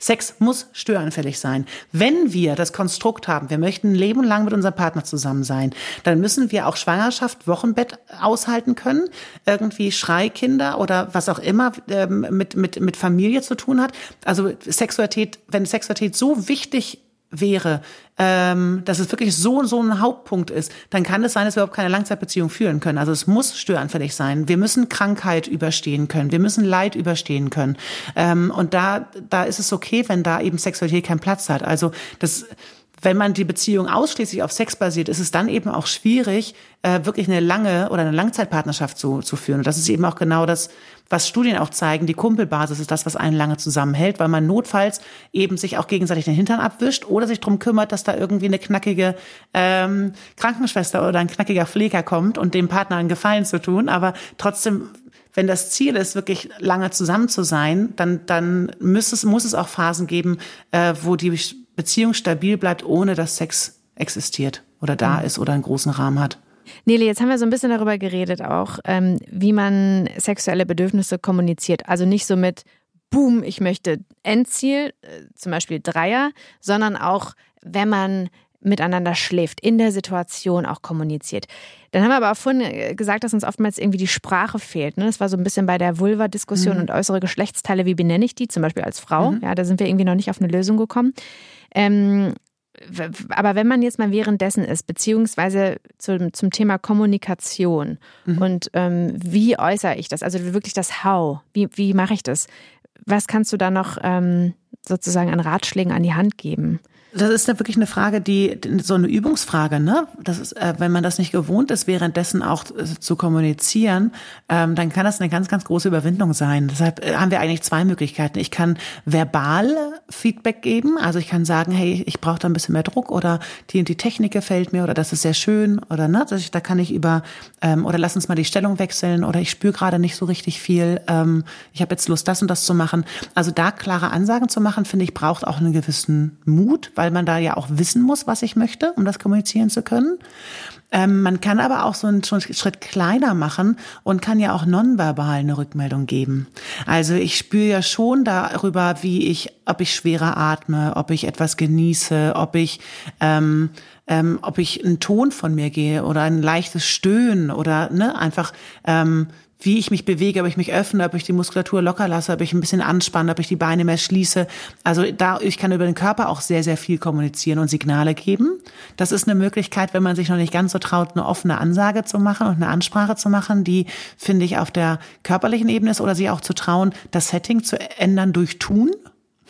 Speaker 1: Sex muss störanfällig sein. Wenn wir das Konstrukt haben, wir möchten ein Leben lang mit unserem Partner zusammen sein, dann müssen wir auch Schwangerschaft, Wochenbett aushalten können, irgendwie Schreikinder oder was auch immer ähm, mit, mit, mit Familie zu tun hat. Also Sexualität, wenn Sexualität so wichtig wäre, ähm, dass es wirklich so so ein Hauptpunkt ist, dann kann es sein, dass wir überhaupt keine Langzeitbeziehung führen können. Also es muss störanfällig sein. Wir müssen Krankheit überstehen können. Wir müssen Leid überstehen können. Ähm, und da da ist es okay, wenn da eben Sexualität keinen Platz hat. Also das wenn man die Beziehung ausschließlich auf Sex basiert, ist es dann eben auch schwierig, äh, wirklich eine lange oder eine Langzeitpartnerschaft zu, zu führen. Und das ist eben auch genau das, was Studien auch zeigen. Die Kumpelbasis ist das, was einen lange zusammenhält, weil man notfalls eben sich auch gegenseitig den Hintern abwischt oder sich drum kümmert, dass da irgendwie eine knackige ähm, Krankenschwester oder ein knackiger Pfleger kommt und dem Partner einen Gefallen zu tun. Aber trotzdem wenn das Ziel ist, wirklich lange zusammen zu sein, dann, dann muss es, muss es auch Phasen geben, äh, wo die Beziehung stabil bleibt, ohne dass Sex existiert oder da mhm. ist oder einen großen Rahmen hat.
Speaker 2: Nele, jetzt haben wir so ein bisschen darüber geredet auch, ähm, wie man sexuelle Bedürfnisse kommuniziert. Also nicht so mit Boom, ich möchte Endziel, äh, zum Beispiel Dreier, sondern auch, wenn man miteinander schläft, in der Situation auch kommuniziert. Dann haben wir aber auch vorhin äh, gesagt, dass uns oftmals irgendwie die Sprache fehlt. Ne? Das war so ein bisschen bei der Vulva-Diskussion mhm. und äußere Geschlechtsteile, wie benenne ich die, zum Beispiel als Frau. Mhm. Ja, da sind wir irgendwie noch nicht auf eine Lösung gekommen. Ähm, aber wenn man jetzt mal währenddessen ist, beziehungsweise zum, zum Thema Kommunikation mhm. und ähm, wie äußere ich das, also wirklich das How, wie, wie mache ich das? Was kannst du da noch ähm, sozusagen an Ratschlägen an die Hand geben?
Speaker 1: Das ist ja wirklich eine Frage, die so eine Übungsfrage, ne? Das ist, äh, wenn man das nicht gewohnt ist, währenddessen auch äh, zu kommunizieren, ähm, dann kann das eine ganz, ganz große Überwindung sein. Deshalb äh, haben wir eigentlich zwei Möglichkeiten. Ich kann verbal Feedback geben, also ich kann sagen, hey, ich brauche da ein bisschen mehr Druck oder die und die Technik gefällt mir oder das ist sehr schön oder ne, ich, da kann ich über ähm, oder lass uns mal die Stellung wechseln oder ich spüre gerade nicht so richtig viel. Ähm, ich habe jetzt Lust, das und das zu machen. Also da klare Ansagen zu machen, finde ich, braucht auch einen gewissen Mut weil man da ja auch wissen muss, was ich möchte, um das kommunizieren zu können. Ähm, man kann aber auch so einen Schritt kleiner machen und kann ja auch nonverbal eine Rückmeldung geben. Also ich spüre ja schon darüber, wie ich, ob ich schwerer atme, ob ich etwas genieße, ob ich ähm, ähm, ob ich einen Ton von mir gehe oder ein leichtes Stöhnen oder ne, einfach ähm, wie ich mich bewege, ob ich mich öffne, ob ich die Muskulatur locker lasse, ob ich ein bisschen anspanne, ob ich die Beine mehr schließe. Also da, ich kann über den Körper auch sehr, sehr viel kommunizieren und Signale geben. Das ist eine Möglichkeit, wenn man sich noch nicht ganz so traut, eine offene Ansage zu machen und eine Ansprache zu machen, die, finde ich, auf der körperlichen Ebene ist oder sich auch zu trauen, das Setting zu ändern durch Tun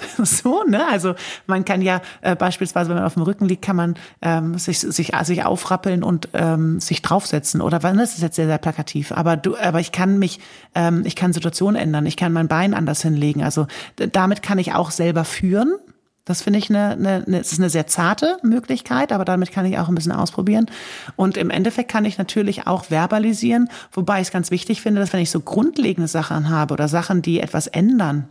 Speaker 1: So, ne? Also man kann ja äh, beispielsweise, wenn man auf dem Rücken liegt, kann man ähm, sich, sich, sich aufrappeln und ähm, sich draufsetzen. Oder ne, das ist jetzt sehr, sehr plakativ. Aber du, aber ich kann mich, ähm, ich kann Situationen ändern, ich kann mein Bein anders hinlegen. Also damit kann ich auch selber führen. Das finde ich eine, eine, eine, es ist eine sehr zarte Möglichkeit, aber damit kann ich auch ein bisschen ausprobieren. Und im Endeffekt kann ich natürlich auch verbalisieren, wobei ich es ganz wichtig finde, dass wenn ich so grundlegende Sachen habe oder Sachen, die etwas ändern,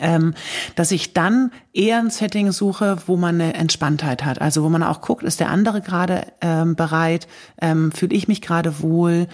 Speaker 1: ähm, dass ich dann eher ein Setting suche, wo man eine Entspanntheit hat. Also wo man auch guckt, ist der andere gerade ähm, bereit, ähm, fühle ich mich gerade wohl,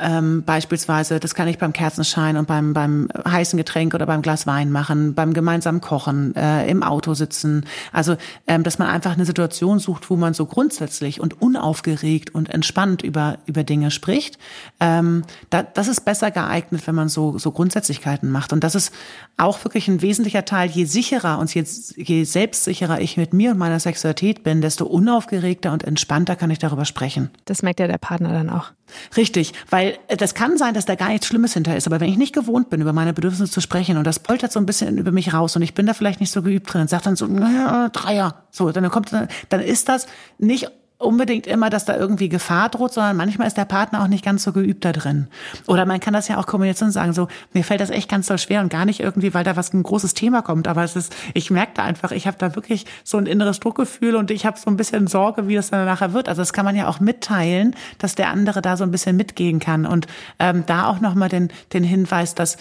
Speaker 1: ähm, beispielsweise, das kann ich beim Kerzenschein und beim, beim heißen Getränk oder beim Glas Wein machen, beim gemeinsamen Kochen, äh, im Auto sitzen. Also, ähm, dass man einfach eine Situation sucht, wo man so grundsätzlich und unaufgeregt und entspannt über, über Dinge spricht. Ähm, da, das ist besser geeignet, wenn man so, so Grundsätzlichkeiten macht. Und das ist auch wirklich ein wesentlicher Teil. Je sicherer und je, je selbstsicherer ich mit mir und meiner Sexualität bin, desto unaufgeregter und entspannter kann ich darüber sprechen.
Speaker 2: Das merkt ja der Partner dann auch.
Speaker 1: Richtig, weil äh, das kann sein, dass da gar nichts Schlimmes hinter ist. Aber wenn ich nicht gewohnt bin, über meine Bedürfnisse zu sprechen und das poltert so ein bisschen über mich raus und ich bin da vielleicht nicht so geübt drin und sagt dann so, naja, Dreier, so, dann kommt, dann ist das nicht unbedingt immer, dass da irgendwie Gefahr droht, sondern manchmal ist der Partner auch nicht ganz so geübt da drin. Oder man kann das ja auch kommunizieren und sagen, so, mir fällt das echt ganz doll schwer und gar nicht irgendwie, weil da was ein großes Thema kommt, aber es ist, ich merke da einfach, ich habe da wirklich so ein inneres Druckgefühl und ich habe so ein bisschen Sorge, wie das dann nachher wird. Also das kann man ja auch mitteilen, dass der andere da so ein bisschen mitgehen kann und ähm, da auch nochmal den, den Hinweis, dass,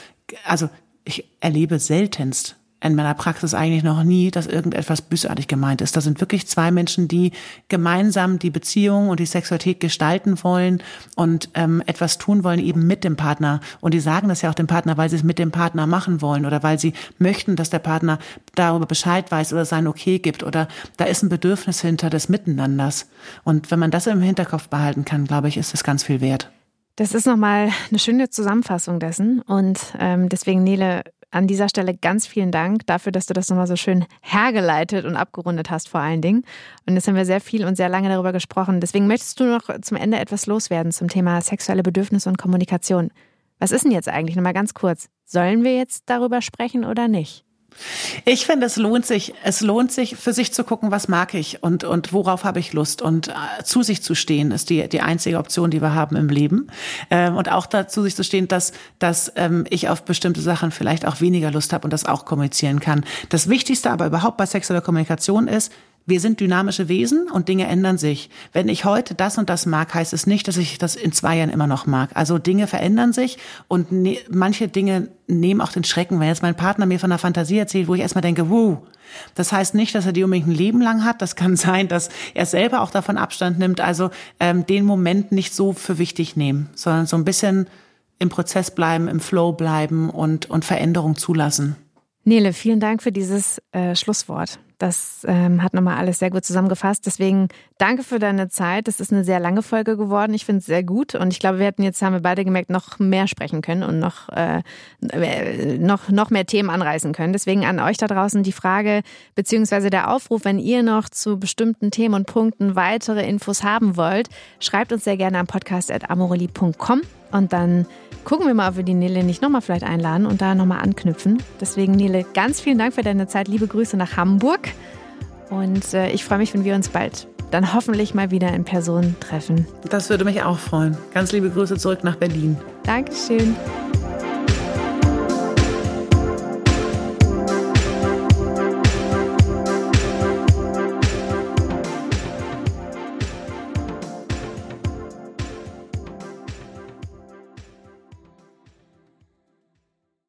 Speaker 1: also ich erlebe seltenst in meiner Praxis eigentlich noch nie, dass irgendetwas bösartig gemeint ist. Das sind wirklich zwei Menschen, die gemeinsam die Beziehung und die Sexualität gestalten wollen und ähm, etwas tun wollen eben mit dem Partner. Und die sagen das ja auch dem Partner, weil sie es mit dem Partner machen wollen oder weil sie möchten, dass der Partner darüber Bescheid weiß oder sein Okay gibt oder da ist ein Bedürfnis hinter des Miteinanders. Und wenn man das im Hinterkopf behalten kann, glaube ich, ist das ganz viel wert.
Speaker 2: Das ist nochmal eine schöne Zusammenfassung dessen. Und ähm, deswegen, Nele, an dieser Stelle ganz vielen Dank dafür, dass du das nochmal so schön hergeleitet und abgerundet hast, vor allen Dingen. Und jetzt haben wir sehr viel und sehr lange darüber gesprochen. Deswegen möchtest du noch zum Ende etwas loswerden zum Thema sexuelle Bedürfnisse und Kommunikation. Was ist denn jetzt eigentlich? Nochmal ganz kurz. Sollen wir jetzt darüber sprechen oder nicht?
Speaker 1: Ich finde, es lohnt sich, es lohnt sich, für sich zu gucken, was mag ich und, und worauf habe ich Lust. Und äh, zu sich zu stehen, ist die, die einzige Option, die wir haben im Leben. Ähm, und auch dazu sich zu stehen, dass, dass ähm, ich auf bestimmte Sachen vielleicht auch weniger Lust habe und das auch kommunizieren kann. Das Wichtigste aber überhaupt bei sexueller Kommunikation ist, wir sind dynamische Wesen und Dinge ändern sich. Wenn ich heute das und das mag, heißt es nicht, dass ich das in zwei Jahren immer noch mag. Also Dinge verändern sich und ne manche Dinge nehmen auch den Schrecken. Wenn jetzt mein Partner mir von einer Fantasie erzählt, wo ich erstmal denke, wow, das heißt nicht, dass er die unbedingt ein Leben lang hat. Das kann sein, dass er selber auch davon Abstand nimmt. Also ähm, den Moment nicht so für wichtig nehmen, sondern so ein bisschen im Prozess bleiben, im Flow bleiben und, und Veränderung zulassen.
Speaker 2: Nele, vielen Dank für dieses äh, Schlusswort. Das ähm, hat nochmal alles sehr gut zusammengefasst. Deswegen danke für deine Zeit. Das ist eine sehr lange Folge geworden. Ich finde es sehr gut. Und ich glaube, wir hätten jetzt, haben wir beide gemerkt, noch mehr sprechen können und noch, äh, noch, noch mehr Themen anreißen können. Deswegen an euch da draußen die Frage beziehungsweise der Aufruf, wenn ihr noch zu bestimmten Themen und Punkten weitere Infos haben wollt, schreibt uns sehr gerne am podcast.amorelli.com und dann gucken wir mal, ob wir die Nele nicht nochmal vielleicht einladen und da nochmal anknüpfen. Deswegen, Nele, ganz vielen Dank für deine Zeit. Liebe Grüße nach Hamburg. Und äh, ich freue mich, wenn wir uns bald dann hoffentlich mal wieder in Person treffen.
Speaker 1: Das würde mich auch freuen. Ganz liebe Grüße zurück nach Berlin.
Speaker 2: Dankeschön.